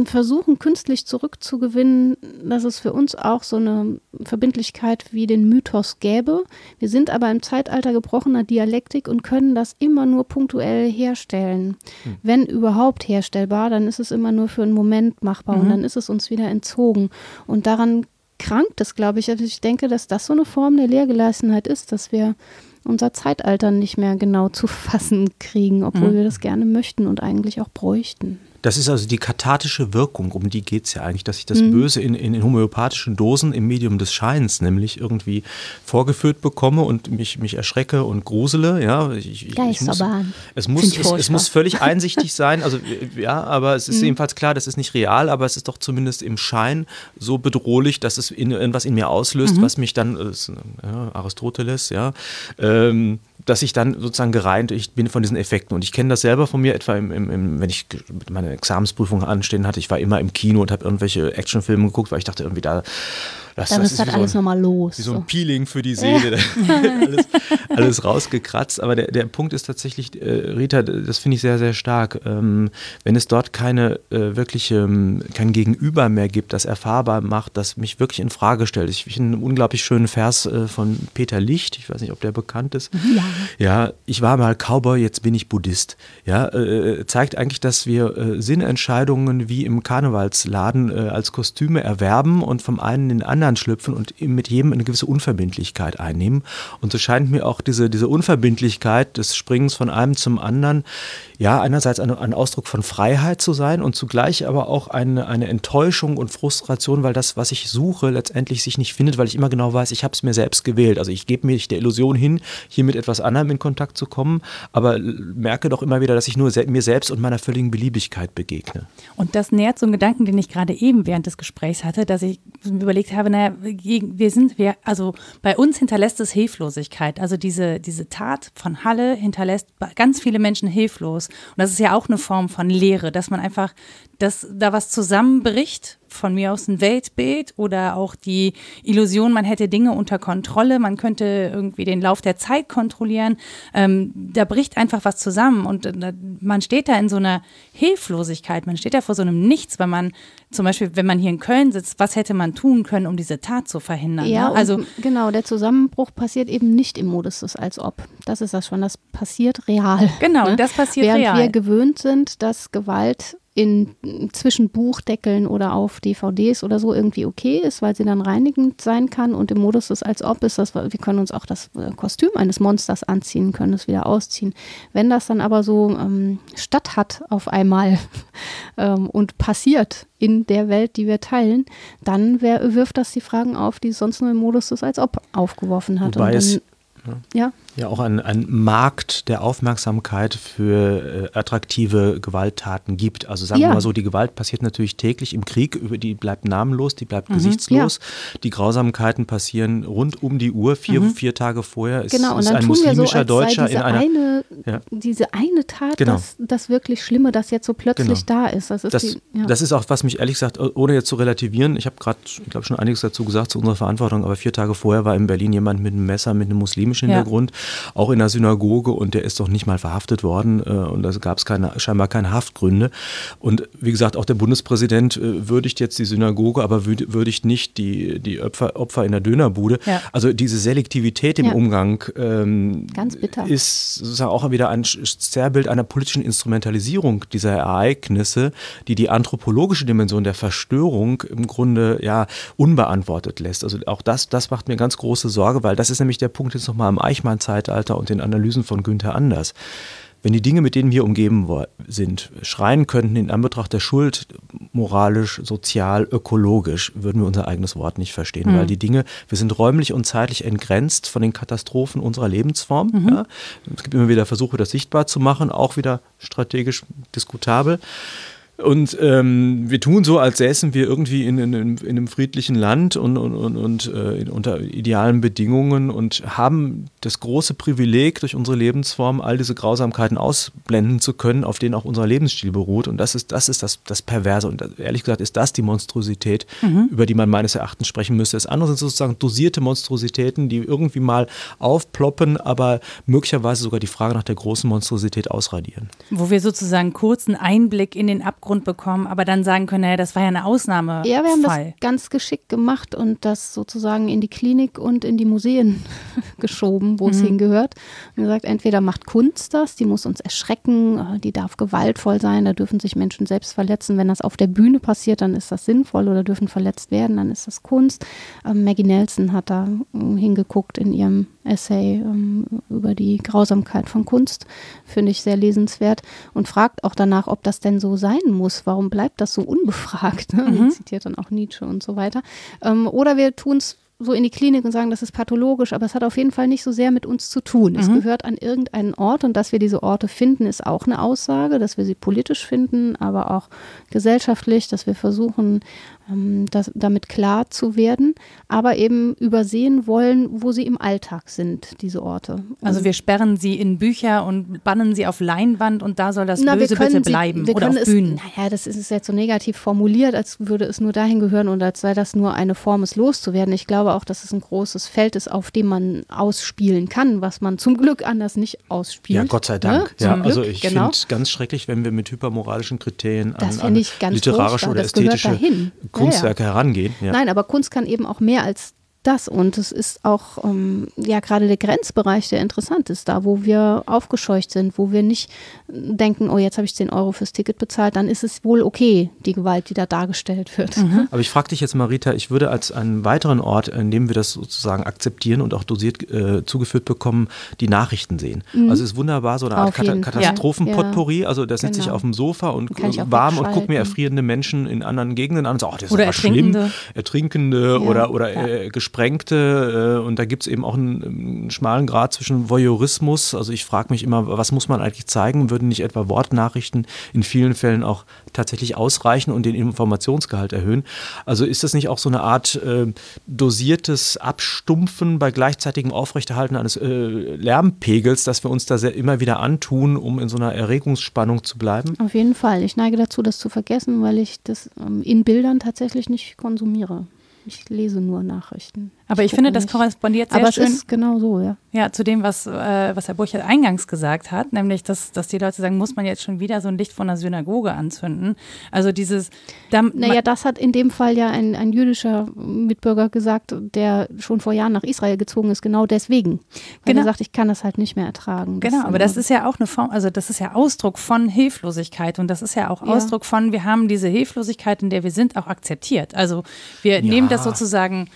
versuchen, künstlich zurückzugewinnen, dass es für uns auch so eine Verbindlichkeit wie den Mythos gäbe. Wir sind aber im Zeitalter gebrochener Dialektik und können das immer nur punktuell herstellen. Hm. Wenn überhaupt herstellbar, dann ist es immer nur für einen Moment machbar mhm. und dann ist es uns wieder entzogen. Und daran krankt es, glaube ich. Also ich denke, dass das so eine Form der Lehrgeleistenheit ist, dass wir unser Zeitalter nicht mehr genau zu fassen kriegen, obwohl mhm. wir das gerne möchten und eigentlich auch bräuchten. Das ist also die kathartische Wirkung, um die geht es ja eigentlich, dass ich das mhm. Böse in, in, in, homöopathischen Dosen im Medium des Scheins nämlich irgendwie vorgeführt bekomme und mich, mich erschrecke und grusele. Ja, ich, ich, ich muss, es, muss, es, es, muss völlig einsichtig sein, also ja, aber es ist mhm. jedenfalls klar, das ist nicht real, aber es ist doch zumindest im Schein so bedrohlich, dass es in, irgendwas in mir auslöst, mhm. was mich dann, äh, Aristoteles, ja, ähm, dass ich dann sozusagen gereint ich bin von diesen Effekten. Und ich kenne das selber von mir, etwa im, im, im, wenn ich meine Examensprüfung anstehen hatte. Ich war immer im Kino und habe irgendwelche Actionfilme geguckt, weil ich dachte irgendwie da das, Dann das ist halt alles so nochmal los. Wie so ein Peeling für die Seele. alles, alles, rausgekratzt. Aber der, der Punkt ist tatsächlich, äh, Rita, das finde ich sehr, sehr stark. Ähm, wenn es dort keine äh, wirkliche, ähm, kein Gegenüber mehr gibt, das erfahrbar macht, das mich wirklich in Frage stellt. Ich finde einen unglaublich schönen Vers äh, von Peter Licht. Ich weiß nicht, ob der bekannt ist. Ja. Ja, ich war mal Cowboy, jetzt bin ich Buddhist. Ja, äh, äh, zeigt eigentlich, dass wir äh, Sinnentscheidungen wie im Karnevalsladen als Kostüme erwerben und vom einen in den anderen schlüpfen und mit jedem eine gewisse Unverbindlichkeit einnehmen. Und so scheint mir auch diese, diese Unverbindlichkeit des Springens von einem zum anderen, ja, einerseits ein, ein Ausdruck von Freiheit zu sein und zugleich aber auch eine, eine Enttäuschung und Frustration, weil das, was ich suche, letztendlich sich nicht findet, weil ich immer genau weiß, ich habe es mir selbst gewählt. Also ich gebe mich der Illusion hin, hier mit etwas anderem in Kontakt zu kommen, aber merke doch immer wieder, dass ich nur se mir selbst und meiner völligen Beliebigkeit begegne. Und das nährt so einen Gedanken, den ich gerade eben während des Gesprächs hatte, dass ich überlegt habe, naja, wir sind, wir, also bei uns hinterlässt es Hilflosigkeit. Also diese, diese Tat von Halle hinterlässt ganz viele Menschen hilflos. Und das ist ja auch eine Form von Lehre, dass man einfach, dass da was zusammenbricht von mir aus ein Weltbild oder auch die Illusion, man hätte Dinge unter Kontrolle, man könnte irgendwie den Lauf der Zeit kontrollieren. Ähm, da bricht einfach was zusammen und äh, man steht da in so einer Hilflosigkeit, man steht da vor so einem Nichts, wenn man zum Beispiel, wenn man hier in Köln sitzt, was hätte man tun können, um diese Tat zu verhindern? Ja, ne? also genau, der Zusammenbruch passiert eben nicht im Modus des als ob. Das ist das schon, das passiert real. Genau, ne? das passiert Während real. Während wir gewöhnt sind, dass Gewalt in, zwischen Buchdeckeln oder auf DVDs oder so irgendwie okay ist, weil sie dann reinigend sein kann und im Modus ist als ob ist das, wir können uns auch das äh, Kostüm eines Monsters anziehen, können es wieder ausziehen. Wenn das dann aber so ähm, statt hat auf einmal ähm, und passiert in der Welt, die wir teilen, dann wär, wirft das die Fragen auf, die sonst nur im Modus des als ob aufgeworfen hat. Wobei und dann, es ja. Ja, auch ein, ein Markt der Aufmerksamkeit für äh, attraktive Gewalttaten gibt. Also sagen ja. wir mal so, die Gewalt passiert natürlich täglich im Krieg, die bleibt namenlos, die bleibt mhm. gesichtslos. Ja. Die Grausamkeiten passieren rund um die Uhr, vier, mhm. vier Tage vorher. Ist, genau, und dann ein tun muslimischer wir so, als Deutscher diese in einer. eine Ja. diese eine Tat, Genau. das, das wirklich Schlimme, das jetzt so plötzlich da ist. Das ist, Das, die, ja. das ist auch, was mich ehrlich gesagt, ohne jetzt zu relativieren, ich habe gerade, ich glaube, schon einiges dazu gesagt zu unserer Verantwortung, aber vier Tage vorher war in Berlin jemand mit einem Messer mit einem muslimischen Ja. Hintergrund, auch in der Synagoge und der ist doch nicht mal verhaftet worden äh, und da gab es keine, scheinbar keine Haftgründe. Und wie gesagt, auch der Bundespräsident äh, würdigt jetzt die Synagoge, aber würd- würdigt nicht die, die Opfer, Opfer in der Dönerbude. Ja. Also diese Selektivität im Ja. Umgang ähm, ist sozusagen auch wieder ein Zerrbild einer politischen Instrumentalisierung dieser Ereignisse, die die anthropologische Dimension der Verstörung im Grunde ja unbeantwortet lässt. Also auch das, das macht mir ganz große Sorge, weil das ist nämlich der Punkt jetzt nochmal im Eichmann-Zeitalter und den Analysen von Günther Anders. Wenn die Dinge, mit denen wir umgeben sind, schreien könnten in Anbetracht der Schuld, moralisch, sozial, ökologisch, würden wir unser eigenes Wort nicht verstehen, weil die Dinge, wir sind räumlich und zeitlich entgrenzt von den Katastrophen unserer Lebensform. Ja. Es gibt immer wieder Versuche, das sichtbar zu machen, auch wieder strategisch diskutabel. Und ähm, wir tun so, als säßen wir irgendwie in, in, in einem friedlichen Land und, und, und, und äh, unter idealen Bedingungen und haben das große Privileg, durch unsere Lebensform all diese Grausamkeiten ausblenden zu können, auf denen auch unser Lebensstil beruht. Und das ist das, ist das, das Perverse. Und ehrlich gesagt ist das die Monstrosität, über die man meines Erachtens sprechen müsste. Das andere sind sozusagen dosierte Monstrositäten, die irgendwie mal aufploppen, aber möglicherweise sogar die Frage nach der großen Monstrosität ausradieren. Wo wir sozusagen kurzen Einblick in den Abgrund bekommen, aber dann sagen können, naja, das war ja eine Ausnahme. Ja, wir haben das ganz geschickt gemacht und das sozusagen in die Klinik und in die Museen geschoben, wo es hingehört. Und gesagt, entweder macht Kunst das, die muss uns erschrecken, äh, die darf gewaltvoll sein, da dürfen sich Menschen selbst verletzen. Wenn das auf der Bühne passiert, dann ist das sinnvoll oder dürfen verletzt werden, dann ist das Kunst. Ähm, Maggie Nelson hat da ähm, hingeguckt in ihrem Essay ähm, über die Grausamkeit von Kunst, finde ich sehr lesenswert und fragt auch danach, ob das denn so sein muss. Warum bleibt das so unbefragt? Ne? Mhm. Zitiert dann auch Nietzsche und so weiter. Ähm, oder wir tun es so in die Klinik und sagen, das ist pathologisch, aber es hat auf jeden Fall nicht so sehr mit uns zu tun. Es gehört an irgendeinen Ort und dass wir diese Orte finden, ist auch eine Aussage, dass wir sie politisch finden, aber auch gesellschaftlich, dass wir versuchen, das, damit klar zu werden, aber eben übersehen wollen, wo sie im Alltag sind, diese Orte. Also wir sperren sie in Bücher und bannen sie auf Leinwand und da soll das Na, Böse bitte sie- bleiben. wir Oder auf es, Bühnen. Naja, das ist jetzt so negativ formuliert, als würde es nur dahin gehören und als sei das nur eine Form, es loszuwerden. Ich glaube auch, dass es ein großes Feld ist, auf dem man ausspielen kann, was man zum Glück anders nicht ausspielt. Ja, Gott sei Dank. Ne? Ja, Zum also Glück, ich genau. finde es ganz schrecklich, wenn wir mit hypermoralischen Kriterien Das an, finde an ich ganz literarische furchtbar. oder Das gehört ästhetische dahin. Ja, Kunstwerke herangehen. Ja. Nein, aber Kunst kann eben auch mehr als das und es ist auch ähm, ja gerade der Grenzbereich, der interessant ist, da wo wir aufgescheucht sind, wo wir nicht denken, oh jetzt habe ich 10 Euro fürs Ticket bezahlt, dann ist es wohl okay, die Gewalt, die da dargestellt wird. Aber ich frage dich jetzt, Marita, ich würde als einen weiteren Ort, in dem wir das sozusagen akzeptieren und auch dosiert äh, zugeführt bekommen, die Nachrichten sehen. Also es ist wunderbar, so eine Art Mhm. Fall. Katastrophenpotpourri. Also da sitze ich Genau. auf dem Sofa und ich warm und gucke mir erfrierende Menschen in anderen Gegenden an und sage, oh, das ist Oder aber schlimm. Ertrinkende. Ertrinkende Ja, oder, oder ja. äh, Gesprengte. Äh, und da gibt es eben auch einen, einen schmalen Grad zwischen Voyeurismus. Also ich frage mich immer, was muss man eigentlich zeigen? Würden nicht etwa Wortnachrichten in vielen Fällen auch tatsächlich ausreichen und den Informationsgehalt erhöhen? Also ist das nicht auch so eine Art äh, dosiertes Abstumpfen bei gleichzeitigem Aufrechterhalten eines äh, Lärmpegels, das wir uns da sehr immer wieder antun, um in so einer Erregungsspannung zu bleiben? Auf jeden Fall. Ich neige dazu, das zu vergessen, weil ich das ähm, in Bildern tatsächlich nicht konsumiere. Ich lese nur Nachrichten. Aber ich gucke finde, das korrespondiert sehr Aber es schön ist genau so, ja. ja, zu dem, was, äh, was Herr Burchert eingangs gesagt hat, nämlich, dass, dass die Leute sagen, muss man jetzt schon wieder so ein Licht von der Synagoge anzünden? Also dieses, da, Naja, das hat in dem Fall ja ein, ein jüdischer Mitbürger gesagt, der schon vor Jahren nach Israel gezogen ist, genau deswegen. Weil Genau. er sagt, ich kann das halt nicht mehr ertragen. Genau, aber das ist ja auch eine Form, also das ist ja Ausdruck von Hilflosigkeit und das ist ja auch Ja. Ausdruck von, wir haben diese Hilflosigkeit, in der wir sind, auch akzeptiert. Also wir nehmen das sozusagen,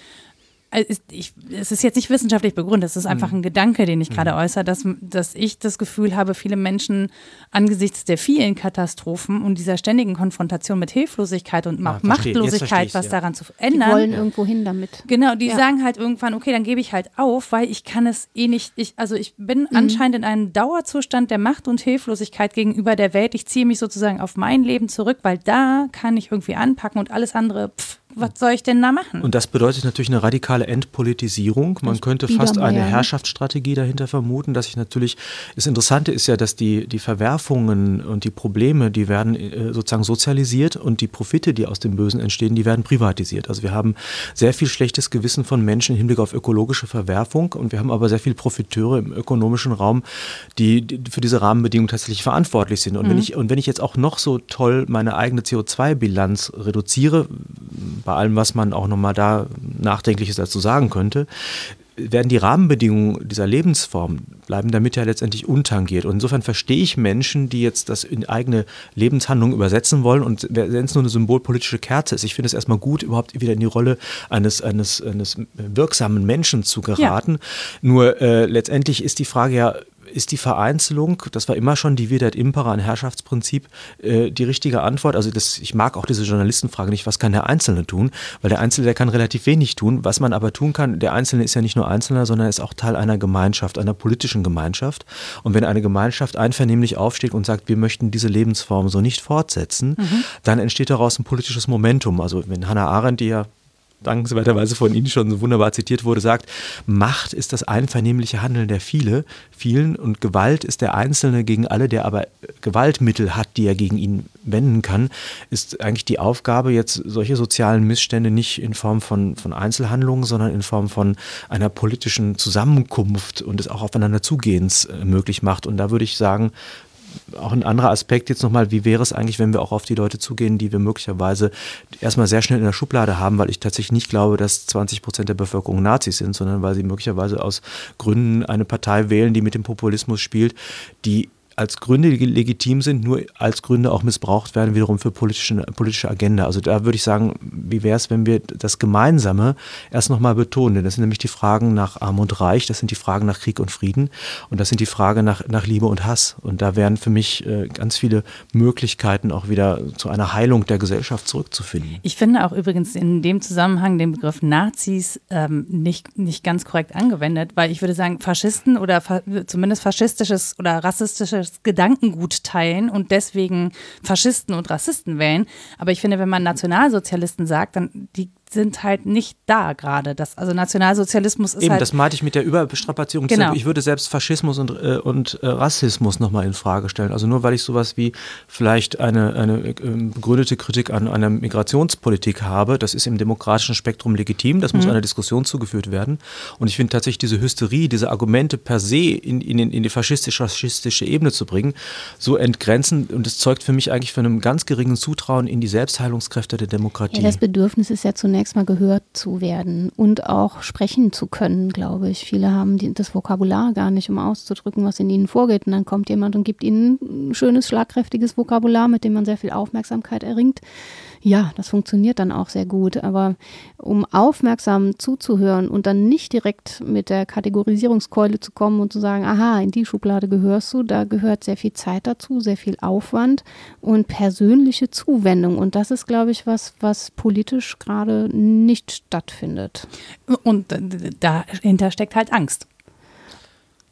äh, ich, es ist jetzt nicht wissenschaftlich begründet, es ist einfach ein Gedanke, den ich gerade äußere, dass, dass ich das Gefühl habe, viele Menschen angesichts der vielen Katastrophen und dieser ständigen Konfrontation mit Hilflosigkeit und. Jetzt verstehe Machtlosigkeit, was ja. daran zu die ändern, wollen irgendwo hin damit. Genau, die Ja. sagen halt irgendwann, okay, dann gebe ich halt auf, weil ich kann es eh nicht, ich, also ich bin Mhm. anscheinend in einem Dauerzustand der Macht und Hilflosigkeit gegenüber der Welt. Ich ziehe mich sozusagen auf mein Leben zurück, weil da kann ich irgendwie anpacken und alles andere, pff, was soll ich denn da machen? Und das bedeutet natürlich eine radikale Entpolitisierung. Man könnte fast eine Herrschaftsstrategie dahinter vermuten, dass ich natürlich, das Interessante ist ja, dass die, die Verwerfungen und die Probleme, die werden äh, sozusagen sozialisiert und die Profite, die aus dem Bösen entstehen, die werden privatisiert. Also wir haben sehr viel schlechtes Gewissen von Menschen im Hinblick auf ökologische Verwerfung und wir haben aber sehr viele Profiteure im ökonomischen Raum, die, die für diese Rahmenbedingungen tatsächlich verantwortlich sind. Und, mhm. wenn ich, und wenn ich jetzt auch noch so toll meine eigene CO2-Bilanz reduziere, bei allem, was man auch nochmal da Nachdenkliches dazu sagen könnte, werden die Rahmenbedingungen dieser Lebensform bleiben damit ja letztendlich untangiert. Und insofern verstehe ich Menschen, die jetzt das in eigene Lebenshandlungen übersetzen wollen und wenn es nur eine symbolpolitische Kerze ist, ich finde es erstmal gut, überhaupt wieder in die Rolle eines, eines, eines wirksamen Menschen zu geraten. Ja. Nur äh, letztendlich ist die Frage ja, ist die Vereinzelung, das war immer schon die Vidat Impera, ein Herrschaftsprinzip, äh, die richtige Antwort? Also das, ich mag auch diese Journalistenfrage nicht, was kann der Einzelne tun? Weil der Einzelne, der kann relativ wenig tun. Was man aber tun kann, der Einzelne ist ja nicht nur Einzelner, sondern ist auch Teil einer Gemeinschaft, einer politischen Gemeinschaft. Und wenn eine Gemeinschaft einvernehmlich aufsteht und sagt, wir möchten diese Lebensform so nicht fortsetzen, mhm. dann entsteht daraus ein politisches Momentum. Also wenn Hannah Arendt, die ja dankenswerterweise von Ihnen schon so wunderbar zitiert wurde, sagt, Macht ist das einvernehmliche Handeln der viele, vielen und Gewalt ist der Einzelne gegen alle, der aber Gewaltmittel hat, die er gegen ihn wenden kann, ist eigentlich die Aufgabe, jetzt solche sozialen Missstände nicht in Form von, von Einzelhandlungen, sondern in Form von einer politischen Zusammenkunft und es auch aufeinander zugehens äh, möglich macht. Und da würde ich sagen, auch ein anderer Aspekt jetzt nochmal, wie wäre es eigentlich, wenn wir auch auf die Leute zugehen, die wir möglicherweise erstmal sehr schnell in der Schublade haben, weil ich tatsächlich nicht glaube, dass 20 Prozent der Bevölkerung Nazis sind, sondern weil sie möglicherweise aus Gründen eine Partei wählen, die mit dem Populismus spielt, die als Gründe legitim sind, nur als Gründe auch missbraucht werden, wiederum für politische, politische Agenda. Also da würde ich sagen, wie wäre es, wenn wir das Gemeinsame erst nochmal betonen? Denn das sind nämlich die Fragen nach Arm und Reich, das sind die Fragen nach Krieg und Frieden und das sind die Fragen nach, nach Liebe und Hass. Und da wären für mich äh, ganz viele Möglichkeiten, auch wieder zu einer Heilung der Gesellschaft zurückzufinden. Ich finde auch übrigens in dem Zusammenhang den Begriff Nazis ähm, nicht, nicht ganz korrekt angewendet, weil ich würde sagen, Faschisten oder fa zumindest faschistisches oder rassistisches das Gedankengut teilen und deswegen Faschisten und Rassisten wählen. Aber ich finde, wenn man Nationalsozialisten sagt, dann die sind halt nicht da gerade. Das, also Nationalsozialismus ist Eben, halt das meinte ich mit der Überbestrapazierung. Genau. Ich würde selbst Faschismus und, äh, und äh, Rassismus nochmal in Frage stellen. Also nur weil ich sowas wie vielleicht eine, eine äh, begründete Kritik an einer Migrationspolitik habe, das ist im demokratischen Spektrum legitim, das muss mhm. einer Diskussion zugeführt werden. Und ich finde tatsächlich diese Hysterie, diese Argumente per se in, in, in die faschistisch-rassistische Ebene zu bringen, so entgrenzend und es zeugt für mich eigentlich von einem ganz geringen Zutrauen in die Selbstheilungskräfte der Demokratie. Ja, das Bedürfnis ist ja zunächst zunächst mal gehört zu werden und auch sprechen zu können, glaube ich. Viele haben die, das Vokabular gar nicht, um auszudrücken, was in ihnen vorgeht. Und dann kommt jemand und gibt ihnen ein schönes, schlagkräftiges Vokabular, mit dem man sehr viel Aufmerksamkeit erringt. Ja, das funktioniert dann auch sehr gut. Aber um aufmerksam zuzuhören und dann nicht direkt mit der Kategorisierungskeule zu kommen und zu sagen, aha, in die Schublade gehörst du, da gehört sehr viel Zeit dazu, sehr viel Aufwand und persönliche Zuwendung. Und das ist, glaube ich, was, was politisch gerade nicht stattfindet. Und dahinter steckt halt Angst.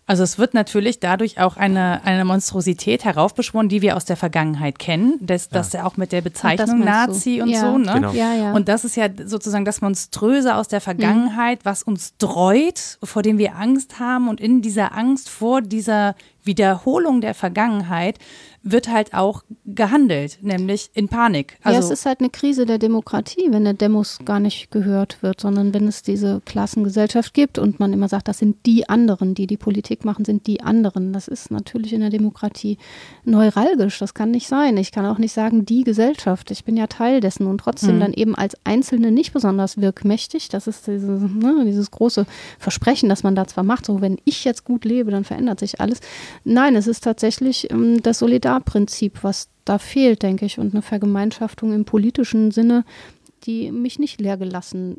Also es wird natürlich dadurch auch eine, eine Monstrosität heraufbeschworen, die wir aus der Vergangenheit kennen. Das, das ja auch mit der Bezeichnung Nazi und ja. so. Ne? Genau. Ja, ja. Und das ist ja sozusagen das Monströse aus der Vergangenheit, mhm. was uns dreut, vor dem wir Angst haben. Und in dieser Angst vor dieser Wiederholung der Vergangenheit wird halt auch gehandelt, nämlich in Panik. Also ja, es ist halt eine Krise der Demokratie, wenn der Demos gar nicht gehört wird, sondern wenn es diese Klassengesellschaft gibt und man immer sagt, das sind die anderen, die die Politik machen, sind die anderen. Das ist natürlich in der Demokratie neuralgisch. Das kann nicht sein. Ich kann auch nicht sagen, die Gesellschaft. Ich bin ja Teil dessen und trotzdem mhm. dann eben als Einzelne nicht besonders wirkmächtig. Das ist diese, ne, dieses große Versprechen, das man da zwar macht, so wenn ich jetzt gut lebe, dann verändert sich alles. Nein, es ist tatsächlich ähm, das Solidarprinzip, was da fehlt, denke ich, und eine Vergemeinschaftung im politischen Sinne, die mich nicht leergelassen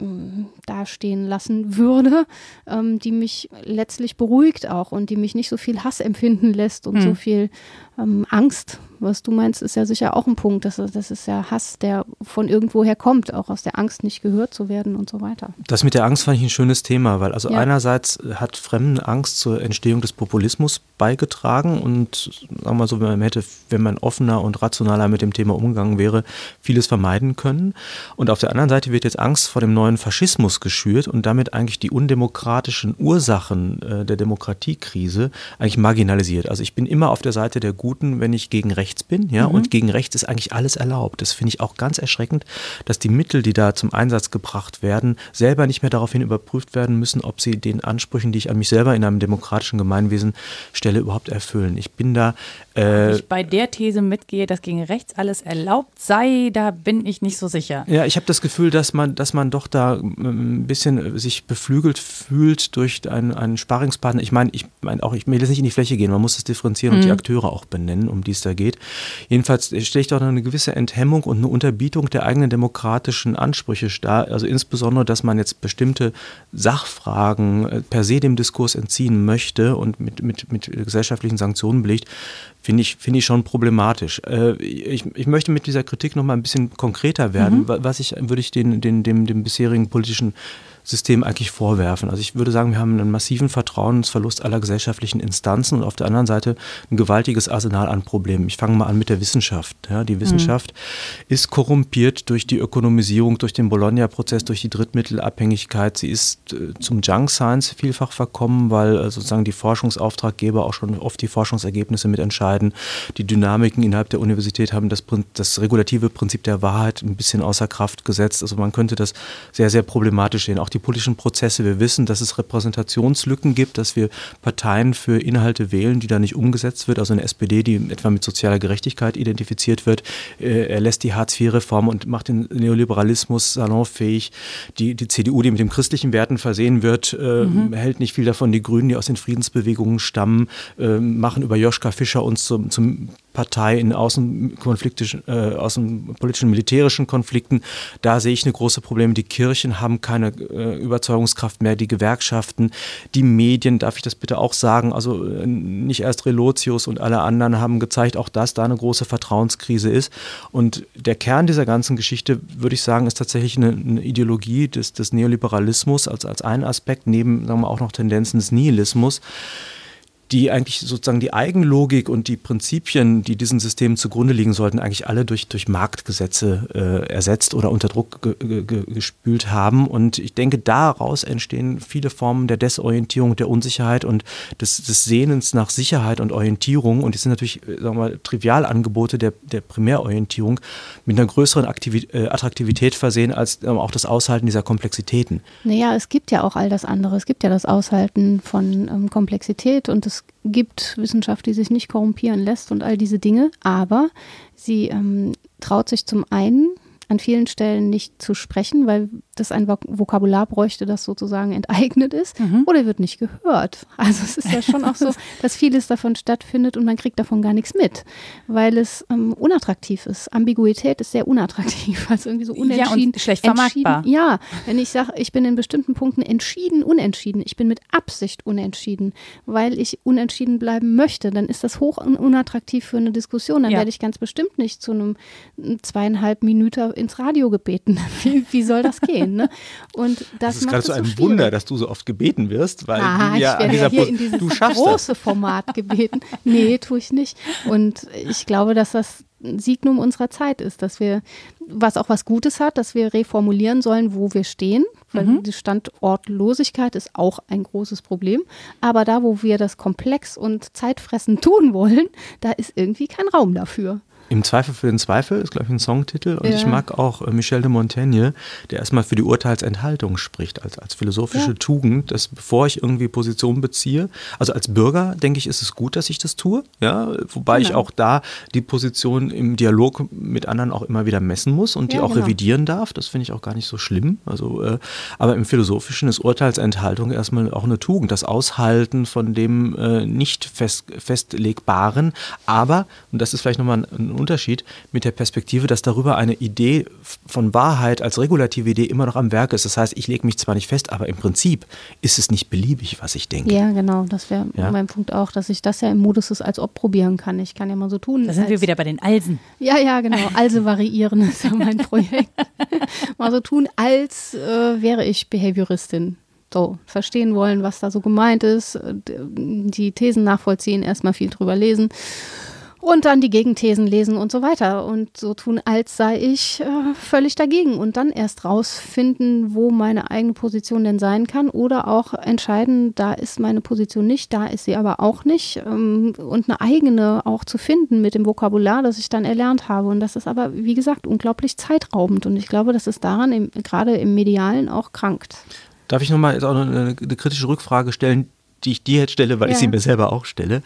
ähm, dastehen lassen würde, ähm, die mich letztlich beruhigt auch und die mich nicht so viel Hass empfinden lässt und mhm. so viel Ähm, Angst, was du meinst, ist ja sicher auch ein Punkt. Das, das ist ja Hass, der von irgendwoher kommt, auch aus der Angst nicht gehört zu werden und so weiter. Das mit der Angst fand ich ein schönes Thema, weil also ja. einerseits hat Fremdenangst zur Entstehung des Populismus beigetragen und sagen wir mal so, wenn man hätte, wenn man offener und rationaler mit dem Thema umgegangen wäre, vieles vermeiden können. Und auf der anderen Seite wird jetzt Angst vor dem neuen Faschismus geschürt und damit eigentlich die undemokratischen Ursachen äh, der Demokratiekrise eigentlich marginalisiert. Also ich bin immer auf der Seite der Guten, wenn ich gegen rechts bin, ja, mhm. und gegen rechts ist eigentlich alles erlaubt. Das finde ich auch ganz erschreckend, dass die Mittel, die da zum Einsatz gebracht werden, selber nicht mehr daraufhin überprüft werden müssen, ob sie den Ansprüchen, die ich an mich selber in einem demokratischen Gemeinwesen stelle, überhaupt erfüllen. Ich bin da äh, ich bei der These mitgehe, dass gegen rechts alles erlaubt sei, da bin ich nicht so sicher. Ja, ich habe das Gefühl, dass man, dass man doch da ähm, ein bisschen sich beflügelt fühlt durch einen, einen Sparingspartner. Ich meine, ich meine auch, ich will jetzt nicht in die Fläche gehen, man muss es differenzieren mhm. und die Akteure auch benennen, um die es da geht. Jedenfalls stelle ich doch eine gewisse Enthemmung und eine Unterbietung der eigenen demokratischen Ansprüche dar. Also insbesondere, dass man jetzt bestimmte Sachfragen äh, per se dem Diskurs entziehen möchte und mit, mit, mit gesellschaftlichen Sanktionen belegt, finde ich, find ich schon problematisch. Äh, ich, ich möchte mit dieser Kritik noch mal ein bisschen konkreter werden. Mhm. Was ich, würde ich den, den, dem, dem bisherigen politischen System eigentlich vorwerfen. Also ich würde sagen, wir haben einen massiven Vertrauensverlust aller gesellschaftlichen Instanzen und auf der anderen Seite ein gewaltiges Arsenal an Problemen. Ich fange mal an mit der Wissenschaft. Ja, die Wissenschaft mhm. ist korrumpiert durch die Ökonomisierung, durch den Bologna-Prozess, durch die Drittmittelabhängigkeit. Sie ist äh, zum Junk Science vielfach verkommen, weil äh, sozusagen die Forschungsauftraggeber auch schon oft die Forschungsergebnisse mitentscheiden. Die Dynamiken innerhalb der Universität haben das, das regulative Prinzip der Wahrheit ein bisschen außer Kraft gesetzt. Also man könnte das sehr, sehr problematisch sehen. Auch die politischen Prozesse. Wir wissen, dass es Repräsentationslücken gibt, dass wir Parteien für Inhalte wählen, die da nicht umgesetzt wird. Also eine SPD, die etwa mit sozialer Gerechtigkeit identifiziert wird. Äh, er lässt die Hartz-IV-Reform und macht den Neoliberalismus salonfähig. Die, die CDU, die mit den christlichen Werten versehen wird, äh, mhm. hält nicht viel davon. Die Grünen, die aus den Friedensbewegungen stammen, äh, machen über Joschka Fischer uns zum, zum Partei in außenkonfliktischen, äh, außenpolitischen, militärischen Konflikten. Da sehe ich eine große Probleme. Die Kirchen haben keine äh, Überzeugungskraft mehr, die Gewerkschaften, die Medien, darf ich das bitte auch sagen, also äh, nicht erst Relotius und alle anderen haben gezeigt, auch dass da eine große Vertrauenskrise ist. Und der Kern dieser ganzen Geschichte, würde ich sagen, ist tatsächlich eine, eine Ideologie des, des Neoliberalismus als, als ein Aspekt, neben sagen wir, auch noch Tendenzen des Nihilismus die eigentlich sozusagen die Eigenlogik und die Prinzipien, die diesen Systemen zugrunde liegen sollten, eigentlich alle durch, durch Marktgesetze äh, ersetzt oder unter Druck ge ge gespült haben. Und ich denke, daraus entstehen viele Formen der Desorientierung, der Unsicherheit und des, des Sehnens nach Sicherheit und Orientierung. Und die sind natürlich, äh, sagen wir mal, Trivialangebote der, der Primärorientierung mit einer größeren Aktivität, äh, Attraktivität versehen als äh, auch das Aushalten dieser Komplexitäten. Naja, es gibt ja auch all das andere. Es gibt ja das Aushalten von ähm, Komplexität und das gibt Wissenschaft, die sich nicht korrumpieren lässt und all diese Dinge, aber sie ähm, traut sich zum einen an vielen Stellen nicht zu sprechen, weil das ein Vokabular bräuchte, das sozusagen enteignet ist, mhm. oder wird nicht gehört. Also es ist ja schon auch so, dass vieles davon stattfindet und man kriegt davon gar nichts mit, weil es ähm, unattraktiv ist. Ambiguität ist sehr unattraktiv, also irgendwie so unentschieden. Ja, und schlecht vermarktbar. Ja, wenn ich sage, ich bin in bestimmten Punkten entschieden, unentschieden, ich bin mit Absicht unentschieden, weil ich unentschieden bleiben möchte, dann ist das hoch unattraktiv für eine Diskussion. Dann ja. werde ich ganz bestimmt nicht zu einem zweieinhalb Minuten ins Radio gebeten. Wie, wie soll das gehen? Ne? Und das, das ist gerade so ein Wunder, dass du so oft gebeten wirst, weil ah, du ja an dieser ja hier in dieses du große das. Format gebeten. Nee, tue ich nicht. Und ich glaube, dass das ein Signum unserer Zeit ist, dass wir, was auch was Gutes hat, dass wir reformulieren sollen, wo wir stehen, weil mhm. die Standortlosigkeit ist auch ein großes Problem. Aber da, wo wir das komplex und zeitfressend tun wollen, da ist irgendwie kein Raum dafür. Im Zweifel für den Zweifel ist, glaube ich, ein Songtitel. Und ja. ich mag auch äh, Michel de Montaigne, der erstmal für die Urteilsenthaltung spricht, als, als philosophische ja. Tugend, dass bevor ich irgendwie Position beziehe, also als Bürger denke ich, ist es gut, dass ich das tue. Ja? Wobei genau. ich auch da die Position im Dialog mit anderen auch immer wieder messen muss und die auch genau. revidieren darf. Das finde ich auch gar nicht so schlimm. Also, äh, aber im Philosophischen ist Urteilsenthaltung erstmal auch eine Tugend, das Aushalten von dem äh, nicht fest, festlegbaren. Aber, und das ist vielleicht nochmal ein Unterschied mit der Perspektive, dass darüber eine Idee von Wahrheit als regulative Idee immer noch am Werk ist. Das heißt, ich lege mich zwar nicht fest, aber im Prinzip ist es nicht beliebig, was ich denke. Ja, genau. Das wäre ja? mein Punkt auch, dass ich das ja im Modus des als ob probieren kann. Ich kann ja mal so tun. Da sind wir wieder bei den Alsen. Ja, ja, genau. Also variieren ist ja mein Projekt. mal so tun, als äh, wäre ich Behavioristin. So, verstehen wollen, was da so gemeint ist, die Thesen nachvollziehen, erstmal viel drüber lesen und dann die Gegenthesen lesen und so weiter. Und so tun, als sei ich äh, völlig dagegen. Und dann erst rausfinden, wo meine eigene Position denn sein kann oder auch entscheiden, da ist meine Position nicht, da ist sie aber auch nicht ähm, und eine eigene auch zu finden mit dem Vokabular, das ich dann erlernt habe. Und das ist aber, wie gesagt, unglaublich zeitraubend. Und ich glaube, dass es daran im, gerade im Medialen auch krankt. Darf ich nochmal eine, eine kritische Rückfrage stellen, die ich dir jetzt stelle, weil ja. ich sie mir selber auch stelle.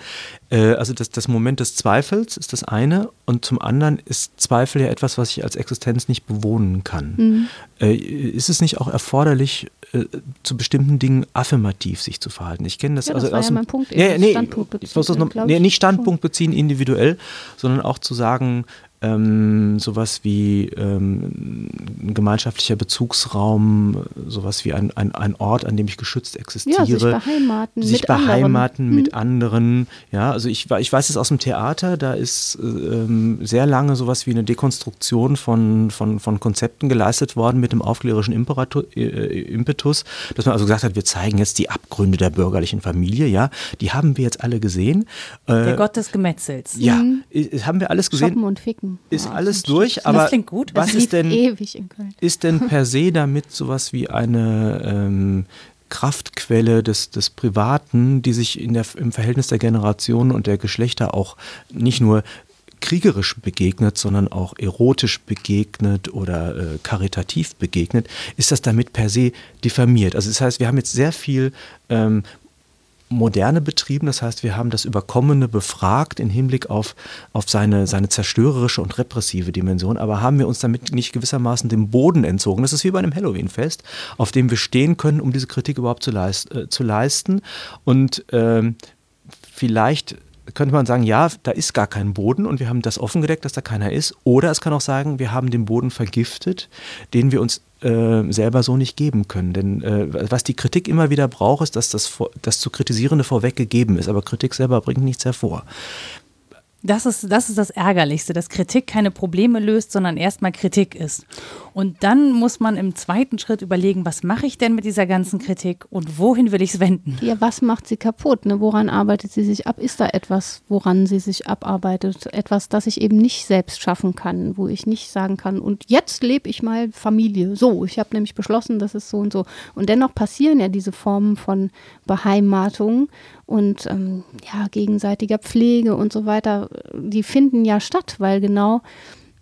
Äh, also das, das Moment des Zweifels ist das eine und zum anderen ist Zweifel ja etwas, was ich als Existenz nicht bewohnen kann. Mhm. Äh, ist es nicht auch erforderlich, äh, zu bestimmten Dingen affirmativ sich zu verhalten? Ich kenne das, ja, das also war aus ja dem, mein Punkt. Nee, nee, Standpunkt beziehen, ich muss das noch, nee, nicht Standpunkt beziehen individuell, sondern auch zu sagen, ähm, sowas wie ähm, ein gemeinschaftlicher Bezugsraum, sowas wie ein, ein, ein Ort, an dem ich geschützt existiere. Ja, sich beheimaten, sich mit beheimaten anderen. mit mhm. anderen. Ja, also ich, ich weiß es aus dem Theater, da ist ähm, sehr lange sowas wie eine Dekonstruktion von, von, von Konzepten geleistet worden mit dem aufklärerischen Imperatur, äh, Impetus, dass man also gesagt hat, wir zeigen jetzt die Abgründe der bürgerlichen Familie, ja, die haben wir jetzt alle gesehen. Äh, der Gott des Gemetzels. Ja, mhm. haben wir alles gesehen. Shoppen und Ficken. Ist ja, alles durch, aber das klingt gut. was ist denn, ist denn per se damit sowas wie eine ähm, Kraftquelle des, des Privaten, die sich in der, im Verhältnis der Generationen und der Geschlechter auch nicht nur kriegerisch begegnet, sondern auch erotisch begegnet oder äh, karitativ begegnet, ist das damit per se diffamiert. Also das heißt, wir haben jetzt sehr viel ähm, Moderne betrieben. Das heißt, wir haben das Überkommene befragt im Hinblick auf, auf seine, seine zerstörerische und repressive Dimension, aber haben wir uns damit nicht gewissermaßen dem Boden entzogen. Das ist wie bei einem Halloween-Fest, auf dem wir stehen können, um diese Kritik überhaupt zu, leist, äh, zu leisten. Und ähm, vielleicht könnte man sagen, ja, da ist gar kein Boden und wir haben das offengedeckt, dass da keiner ist. Oder es kann auch sagen, wir haben den Boden vergiftet, den wir uns äh, selber so nicht geben können. Denn äh, was die Kritik immer wieder braucht, ist, dass das, das zu Kritisierende vorweg gegeben ist. Aber Kritik selber bringt nichts hervor. Das ist, das ist das Ärgerlichste, dass Kritik keine Probleme löst, sondern erstmal Kritik ist. Und dann muss man im zweiten Schritt überlegen, was mache ich denn mit dieser ganzen Kritik und wohin will ich es wenden? Ja, was macht sie kaputt? Ne? Woran arbeitet sie sich ab? Ist da etwas, woran sie sich abarbeitet? Etwas, das ich eben nicht selbst schaffen kann, wo ich nicht sagen kann, und jetzt lebe ich mal Familie. So, ich habe nämlich beschlossen, das ist so und so. Und dennoch passieren ja diese Formen von Beheimatung und ähm, ja, gegenseitiger Pflege und so weiter, die finden ja statt, weil genau,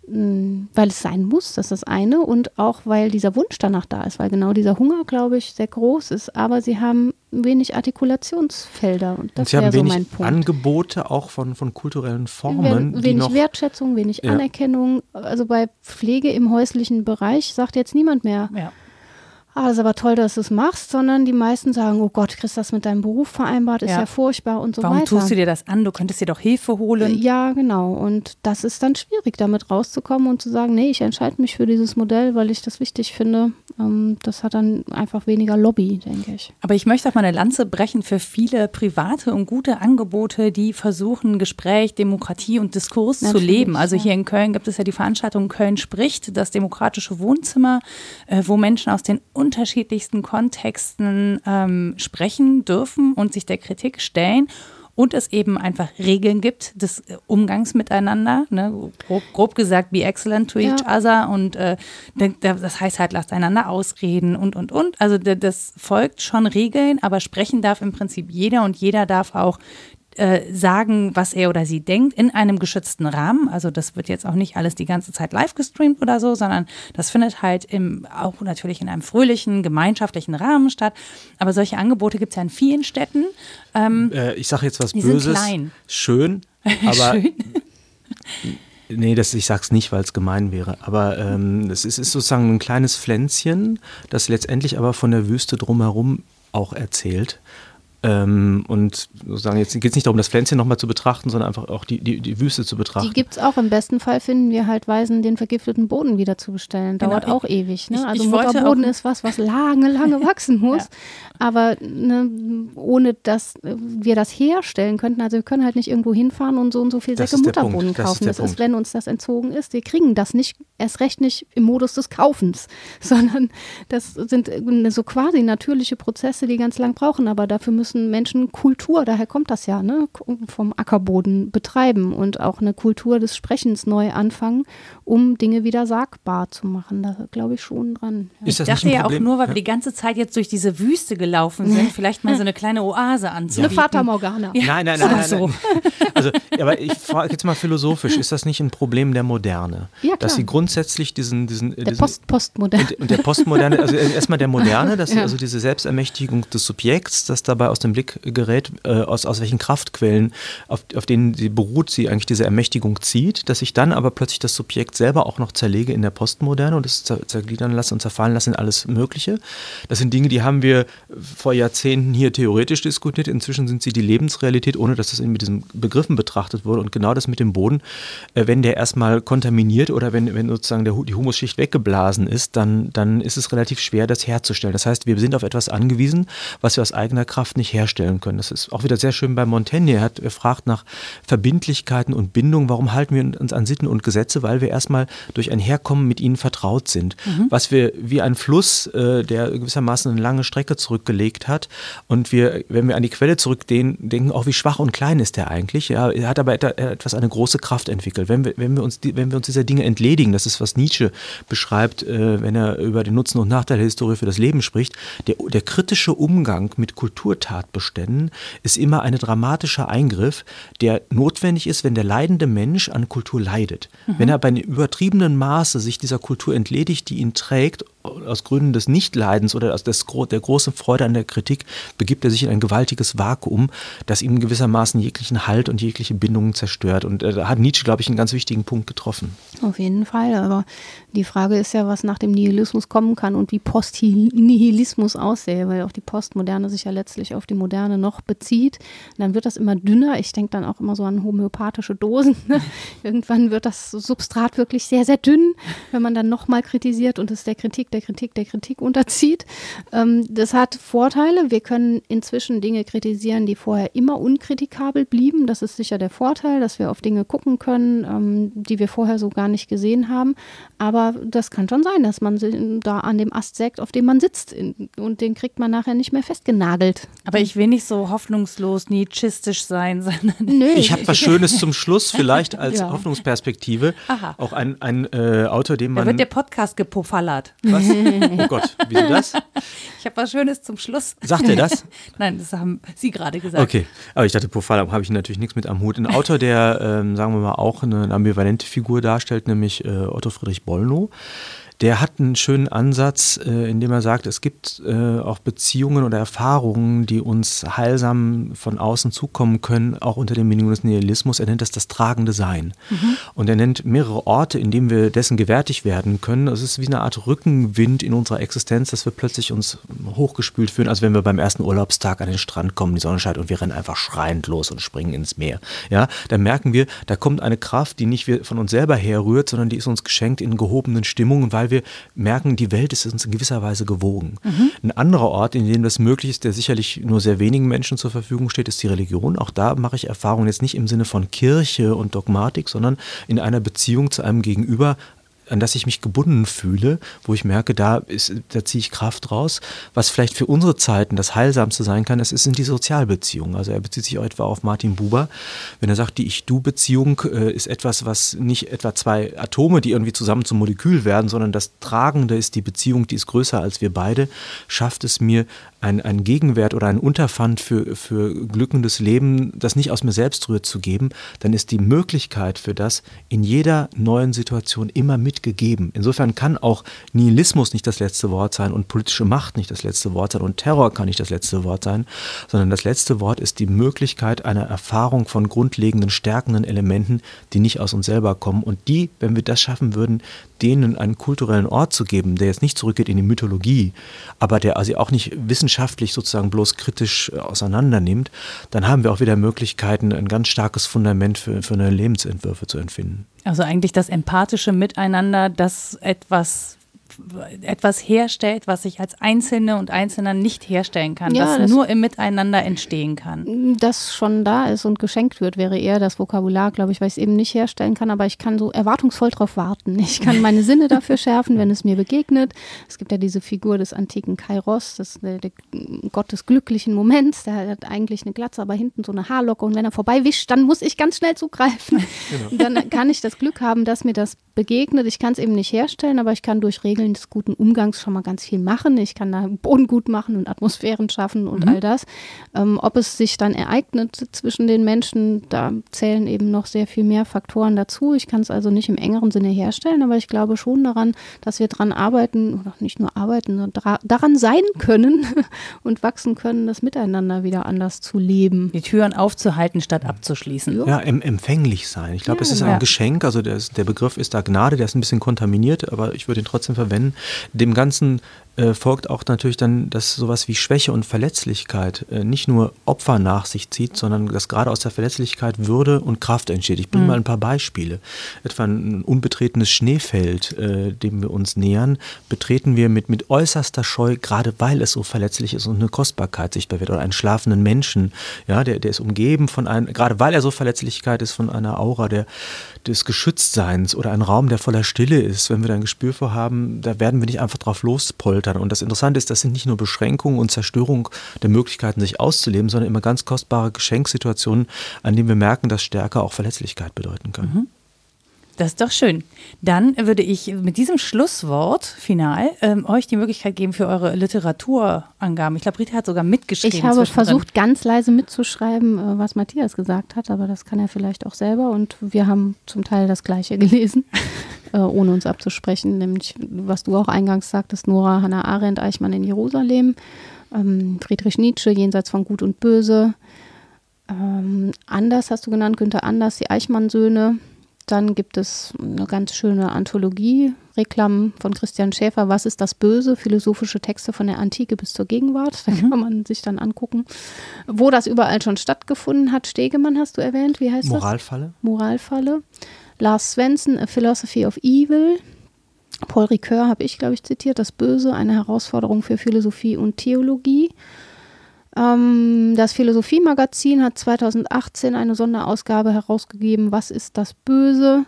mh, mm, weil es sein muss, das ist das eine, und auch weil dieser Wunsch danach da ist, weil genau dieser Hunger, glaube ich, sehr groß ist, aber sie haben wenig Artikulationsfelder und das wäre so mein Punkt. Angebote auch von, von kulturellen Formen. Wenig, wenig Wertschätzung, wenig ja. Anerkennung. Also bei Pflege im häuslichen Bereich sagt jetzt niemand mehr. Ja ah, ist aber toll, dass du es machst, sondern die meisten sagen, oh Gott, kriegst das mit deinem Beruf vereinbart, ist ja, ja furchtbar und so Warum weiter. Warum tust du dir das an? Du könntest dir doch Hilfe holen. Ja, genau. Und das ist dann schwierig, damit rauszukommen und zu sagen, nee, ich entscheide mich für dieses Modell, weil ich das wichtig finde. Ähm, das hat dann einfach weniger Lobby, denke ich. Aber ich möchte auch mal eine Lanze brechen für viele private und gute Angebote, die versuchen, Gespräch, Demokratie und Diskurs Natürlich, zu leben. Also hier in Köln gibt es ja die Veranstaltung Köln spricht, das demokratische Wohnzimmer, äh, wo Menschen aus den unterschiedlichsten Kontexten ähm, sprechen dürfen und sich der Kritik stellen und es eben einfach Regeln gibt des äh, Umgangs miteinander. Ne? Grob, grob, gesagt, be excellent to each ja. other und äh, das heißt halt, lasst einander ausreden und und und. Also das folgt schon Regeln, aber sprechen darf im Prinzip jeder und jeder darf auch äh, sagen, was er oder sie denkt, in einem geschützten Rahmen. Also das wird jetzt auch nicht alles die ganze Zeit live gestreamt oder so, sondern das findet halt im, auch natürlich in einem fröhlichen, gemeinschaftlichen Rahmen statt. Aber solche Angebote gibt es ja in vielen Städten. Ähm, äh, ich sage jetzt was Böses. Schön, aber Schön. Nee, das, ich sag's nicht, weil es gemein wäre. Aber ähm, es ist, ist, sozusagen ein kleines Pflänzchen, das letztendlich aber von der Wüste drumherum auch erzählt. Ähm, und sozusagen jetzt geht es nicht darum, das Pflänzchen nochmal zu betrachten, sondern einfach auch die, die, die Wüste zu betrachten. Die gibt es auch. Im besten Fall finden wir halt Weisen, den vergifteten Boden wieder zu bestellen. Dauert Genau. auch ewig. Ne? Ich- also ich Mutterboden ist was, was lange, lange wachsen muss. Ja. Aber ne, ohne dass wir das herstellen könnten, also wir können halt nicht irgendwo hinfahren und so und so viel Säcke ist Mutterboden Punkt. Das ist kaufen. der Das ist, wenn uns das entzogen ist. Wir kriegen das nicht, erst recht nicht im Modus des Kaufens, sondern das sind äh, so quasi natürliche Prozesse, die ganz lang brauchen. Aber dafür müssen Menschen Kultur, daher kommt das ja, ne, vom Ackerboden betreiben und auch eine Kultur des Sprechens neu anfangen, um Dinge wieder sagbar zu machen. Da glaube ich schon dran. Ja. Ist das Ich dachte ja auch nur, weil wir die ganze Zeit jetzt durch diese Wüste gelaufen sind, vielleicht mal so eine kleine Oase Eine anzubieten. Fata Morgana. Ja, Nein, nein, nein, nein, so. nein. Also, aber ich frage jetzt mal philosophisch, ist das nicht ein Problem der Moderne? Ja, klar. Dass sie grundsätzlich diesen, diesen, Der diesen Post Postmodell. und, und der Postmoderne, also erstmal der Moderne, dass Ja. also diese Selbstermächtigung des Subjekts, das dabei aus dem Blick gerät, äh, aus, aus welchen Kraftquellen, auf, auf denen sie beruht, sie eigentlich diese Ermächtigung zieht, dass ich dann aber plötzlich das Subjekt selber auch noch zerlege in der Postmoderne und es zer zergliedern lasse und zerfallen lasse in alles Mögliche. Das sind Dinge, die haben wir vor Jahrzehnten hier theoretisch diskutiert. Inzwischen sind sie die Lebensrealität, ohne dass das mit diesen Begriffen betrachtet wurde. Und genau das mit dem Boden, äh, wenn der erstmal kontaminiert oder wenn, wenn sozusagen der, die Humusschicht weggeblasen ist, dann, dann ist es relativ schwer, das herzustellen. Das heißt, wir sind auf etwas angewiesen, was wir aus eigener Kraft nicht herstellen können. Das ist auch wieder sehr schön bei Montaigne. Er hat er fragt nach Verbindlichkeiten und Bindung. Warum halten wir uns an Sitten und Gesetze? Weil wir erstmal durch ein Herkommen mit ihnen vertraut sind. Was wir wie ein Fluss, äh, der gewissermaßen eine lange Strecke zurückgelegt hat. Und wir, wenn wir an die Quelle zurückdenken, denken auch, wie schwach und klein ist der eigentlich. Ja, er hat aber et- etwas, eine große Kraft entwickelt. Wenn wir, wenn wir, uns, wenn wir uns dieser Dinge entledigen, das ist, was Nietzsche beschreibt, äh, wenn er über den Nutzen und Nachteil der Historie für das Leben spricht, der, der kritische Umgang mit Kulturtatbeständen ist immer ein dramatischer Eingriff, der notwendig ist, wenn der leidende Mensch an Kultur leidet. Wenn er bei einem übertriebenen Maße sich dieser Kultur entledigt, die ihn trägt, aus Gründen des Nichtleidens oder aus des, der großen Freude an der Kritik, begibt er sich in ein gewaltiges Vakuum, das ihm gewissermaßen jeglichen Halt und jegliche Bindungen zerstört. Und äh, da hat Nietzsche, glaube ich, einen ganz wichtigen Punkt getroffen. Auf jeden Fall, aber die Frage ist ja, was nach dem Nihilismus kommen kann und wie Post-Nihilismus aussähe, weil auch die Postmoderne sich ja letztlich auf die Moderne noch bezieht. Und dann wird das immer dünner. Ich denke dann auch immer so an homöopathische Dosen. ne? Irgendwann wird das Substrat wirklich sehr, sehr dünn, wenn man dann nochmal kritisiert und es der Kritik, der Kritik, der Kritik unterzieht. Ähm, das hat Vorteile. Wir können inzwischen Dinge kritisieren, die vorher immer unkritikabel blieben. Das ist sicher der Vorteil, dass wir auf Dinge gucken können, ähm, die wir vorher so gar nicht gesehen haben. Aber das kann schon sein, dass man da an dem Ast sägt, auf dem man sitzt. In, und den kriegt man nachher nicht mehr festgenagelt. Aber ich will nicht so hoffnungslos nietzschistisch sein, sondern Nö, Ich habe was Schönes zum Schluss, vielleicht als Ja. Hoffnungsperspektive. Aha. Auch ein, ein äh, Autor, den da man. wird der Podcast gepuffallert. was? Oh Gott, wieso das? Ich habe was Schönes zum Schluss. Sagt er das? Nein, das haben Sie gerade gesagt. Okay, aber ich dachte, Pofalla habe ich natürlich nichts mit am Hut. Ein Autor, der, ähm, sagen wir mal, auch eine, ambivalente Figur darstellt, nämlich äh, Otto Friedrich Bollnow. Der hat einen schönen Ansatz, äh, in dem er sagt, es gibt äh, auch Beziehungen oder Erfahrungen, die uns heilsam von außen zukommen können, auch unter dem Minimum des Nihilismus. Er nennt das das tragende Sein. Und er nennt mehrere Orte, in denen wir dessen gewärtig werden können. Es ist wie eine Art Rückenwind in unserer Existenz, dass wir plötzlich uns hochgespült fühlen, als wenn wir beim ersten Urlaubstag an den Strand kommen, die Sonne scheint und wir rennen einfach schreiend los und springen ins Meer. Ja, dann merken wir, da kommt eine Kraft, die nicht von uns selber herrührt, sondern die ist uns geschenkt in gehobenen Stimmungen, weil wir merken, die Welt ist uns in gewisser Weise gewogen. Ein anderer Ort, in dem das möglich ist, der sicherlich nur sehr wenigen Menschen zur Verfügung steht, ist die Religion. Auch da mache ich Erfahrungen jetzt nicht im Sinne von Kirche und Dogmatik, sondern in einer Beziehung zu einem Gegenüber, an das ich mich gebunden fühle, wo ich merke, da, ist, da ziehe ich Kraft raus. Was vielleicht für unsere Zeiten das Heilsamste sein kann, das sind die Sozialbeziehungen. Also er bezieht sich auch etwa auf Martin Buber, wenn er sagt, die Ich-Du-Beziehung äh, ist etwas, was nicht etwa zwei Atome, die irgendwie zusammen zum Molekül werden, sondern das Tragende ist die Beziehung, die ist größer als wir beide, schafft es mir, ein, ein Gegenwert oder ein Unterpfand für, für glückendes Leben, das nicht aus mir selbst rührt, zu geben, dann ist die Möglichkeit für das in jeder neuen Situation immer mit nicht gegeben. Insofern kann auch Nihilismus nicht das letzte Wort sein und politische Macht nicht das letzte Wort sein und Terror kann nicht das letzte Wort sein, sondern das letzte Wort ist die Möglichkeit einer Erfahrung von grundlegenden, stärkenden Elementen, die nicht aus uns selber kommen und die, wenn wir das schaffen würden, denen einen kulturellen Ort zu geben, der jetzt nicht zurückgeht in die Mythologie, aber der also auch nicht wissenschaftlich sozusagen bloß kritisch äh, auseinander nimmt, dann haben wir auch wieder Möglichkeiten, ein ganz starkes Fundament für, für neue Lebensentwürfe zu entfinden. Also eigentlich das empathische Miteinander, das etwas etwas herstellt, was ich als Einzelne und Einzelner nicht herstellen kann, ja, das, das nur im Miteinander entstehen kann. Das schon da ist und geschenkt wird, wäre eher das Vokabular, glaube ich, weil ich es eben nicht herstellen kann, aber ich kann so erwartungsvoll darauf warten. Ich kann meine Sinne dafür schärfen, wenn es mir begegnet. Es gibt ja diese Figur des antiken Kairos, das der, der Gott des glücklichen Moments, der hat eigentlich eine Glatze, aber hinten so eine Haarlocke und wenn er vorbei wischt, dann muss ich ganz schnell zugreifen. Genau. Dann kann ich das Glück haben, dass mir das begegnet. Ich kann es eben nicht herstellen, aber ich kann durch Regeln des guten Umgangs schon mal ganz viel machen. Ich kann da Boden gut machen und Atmosphären schaffen und mhm. all das. Ähm, ob es sich dann ereignet zwischen den Menschen, da zählen eben noch sehr viel mehr Faktoren dazu. Ich kann es also nicht im engeren Sinne herstellen, aber ich glaube schon daran, dass wir daran arbeiten, oder nicht nur arbeiten, sondern daran sein können und wachsen können, das Miteinander wieder anders zu leben. Die Türen aufzuhalten, statt abzuschließen. Ja, empfänglich sein. Ich glaube, ja, es ist ein ja. Geschenk. Also der, der Begriff ist da Gnade, der ist ein bisschen kontaminiert, aber ich würde ihn trotzdem verwenden. Dem Ganzen äh, folgt auch natürlich dann, dass sowas wie Schwäche und Verletzlichkeit äh, nicht nur Opfer nach sich zieht, sondern dass gerade aus der Verletzlichkeit Würde und Kraft entsteht. Ich bringe mhm. mal ein paar Beispiele. Etwa ein unbetretenes Schneefeld, äh, dem wir uns nähern, betreten wir mit, mit äußerster Scheu, gerade weil es so verletzlich ist und eine Kostbarkeit sichtbar wird. Oder einen schlafenden Menschen, ja, der, der ist umgeben von einem, gerade weil er so Verletzlichkeit ist, von einer Aura der, des Geschütztseins oder ein Raum, der voller Stille ist. Wenn wir da ein Gespür für haben, da werden wir nicht einfach drauf lospoltern Eltern. Und das Interessante ist, das sind nicht nur Beschränkungen und Zerstörung der Möglichkeiten, sich auszuleben, sondern immer ganz kostbare Geschenksituationen, an denen wir merken, dass Stärke auch Verletzlichkeit bedeuten kann. Mhm. Das ist doch schön. Dann würde ich mit diesem Schlusswort final ähm, euch die Möglichkeit geben für eure Literaturangaben. Ich glaube, Rita hat sogar mitgeschrieben. Ich habe versucht, ganz leise mitzuschreiben, äh, was Matthias gesagt hat, aber das kann er vielleicht auch selber. Und wir haben zum Teil das Gleiche gelesen, äh, ohne uns abzusprechen. Nämlich, was du auch eingangs sagtest, Nora, Hannah Arendt, Eichmann in Jerusalem, ähm, Friedrich Nietzsche, Jenseits von Gut und Böse. Ähm, Anders hast du genannt, Günther Anders, die Eichmann-Söhne. Dann gibt es eine ganz schöne Anthologie, Reklam von Christian Schäfer, Was ist das Böse? Philosophische Texte von der Antike bis zur Gegenwart. Da kann man sich dann angucken, wo das überall schon stattgefunden hat. Stegemann hast du erwähnt, wie heißt Moralfalle. das? Moralfalle. Moralfalle. Lars Svensson, A Philosophy of Evil. Paul Ricoeur habe ich, glaube ich, zitiert, Das Böse, eine Herausforderung für Philosophie und Theologie. Ähm, das Philosophiemagazin hat 2018 eine Sonderausgabe herausgegeben, Was ist das Böse?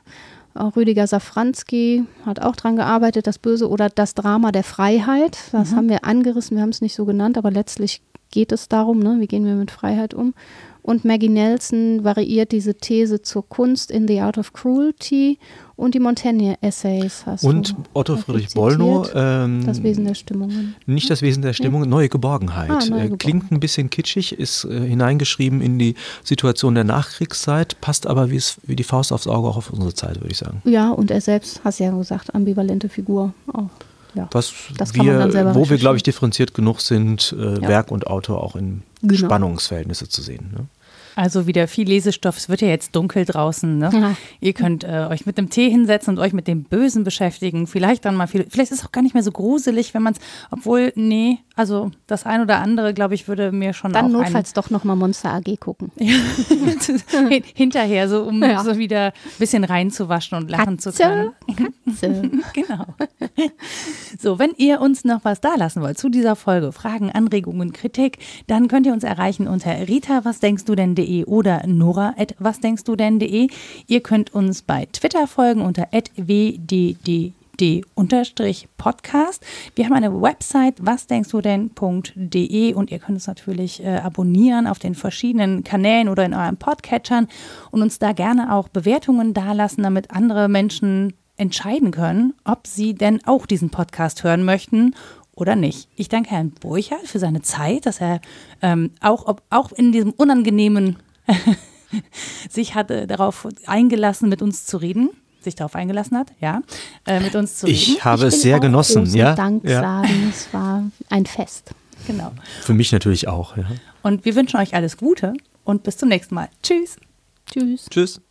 Rüdiger Safranski hat auch daran gearbeitet, das Böse oder das Drama der Freiheit. Das mhm. haben wir angerissen, wir haben es nicht so genannt, aber letztlich geht es darum, ne? wie gehen wir mit Freiheit um. Und Maggie Nelson variiert diese These zur Kunst in The Art of Cruelty und die Montaigne-Essays hast Und Otto Friedrich Bollnow. Ähm, das Wesen der Stimmungen. Nicht das Wesen der Stimmung, ja. neue Geborgenheit. Ah, neue äh, Klingt ein bisschen kitschig, ist äh, hineingeschrieben in die Situation der Nachkriegszeit, passt aber wie, wie die Faust aufs Auge auch auf unsere Zeit, würde ich sagen. Ja, und er selbst, hast ja gesagt, ambivalente Figur auch. Ja, Was wir, wo wir, glaube ich, differenziert genug sind, äh, ja. Werk und Autor auch in genau. Spannungsverhältnisse zu sehen. Ne? Also wieder viel Lesestoff. Es wird ja jetzt dunkel draußen. Ne? Ja. Ihr könnt äh, euch mit dem Tee hinsetzen und euch mit dem Bösen beschäftigen. Vielleicht dann mal viel. Vielleicht ist es auch gar nicht mehr so gruselig, wenn man es. Obwohl, nee, also das ein oder andere, glaube ich, würde mir schon dann notfalls doch nochmal Monster AG gucken. Hinterher, so um ja. so wieder ein bisschen reinzuwaschen und lachen Katze, zu können. Katze. genau. So, wenn ihr uns noch was da lassen wollt zu dieser Folge, Fragen, Anregungen, Kritik, dann könnt ihr uns erreichen unter rita was denkst du denn.de oder nora was denkst du denn.de. Ihr könnt uns bei Twitter folgen unter wdd d-podcast. Wir haben eine Website, was denkst du denn.de und ihr könnt uns natürlich äh, abonnieren auf den verschiedenen Kanälen oder in euren Podcatchern und uns da gerne auch Bewertungen dalassen, damit andere Menschen entscheiden können, ob sie denn auch diesen Podcast hören möchten oder nicht. Ich danke Herrn Burchardt für seine Zeit, dass er ähm, auch, ob, auch in diesem unangenehmen sich hatte darauf eingelassen, mit uns zu reden. sich darauf eingelassen hat, ja, äh, mit uns zu reden. Ich habe Ich es sehr auch genossen, ja. Dank ja. sagen, es war ein Fest. Genau. Für mich natürlich auch. Ja. Und wir wünschen euch alles Gute und bis zum nächsten Mal. Tschüss. Tschüss. Tschüss.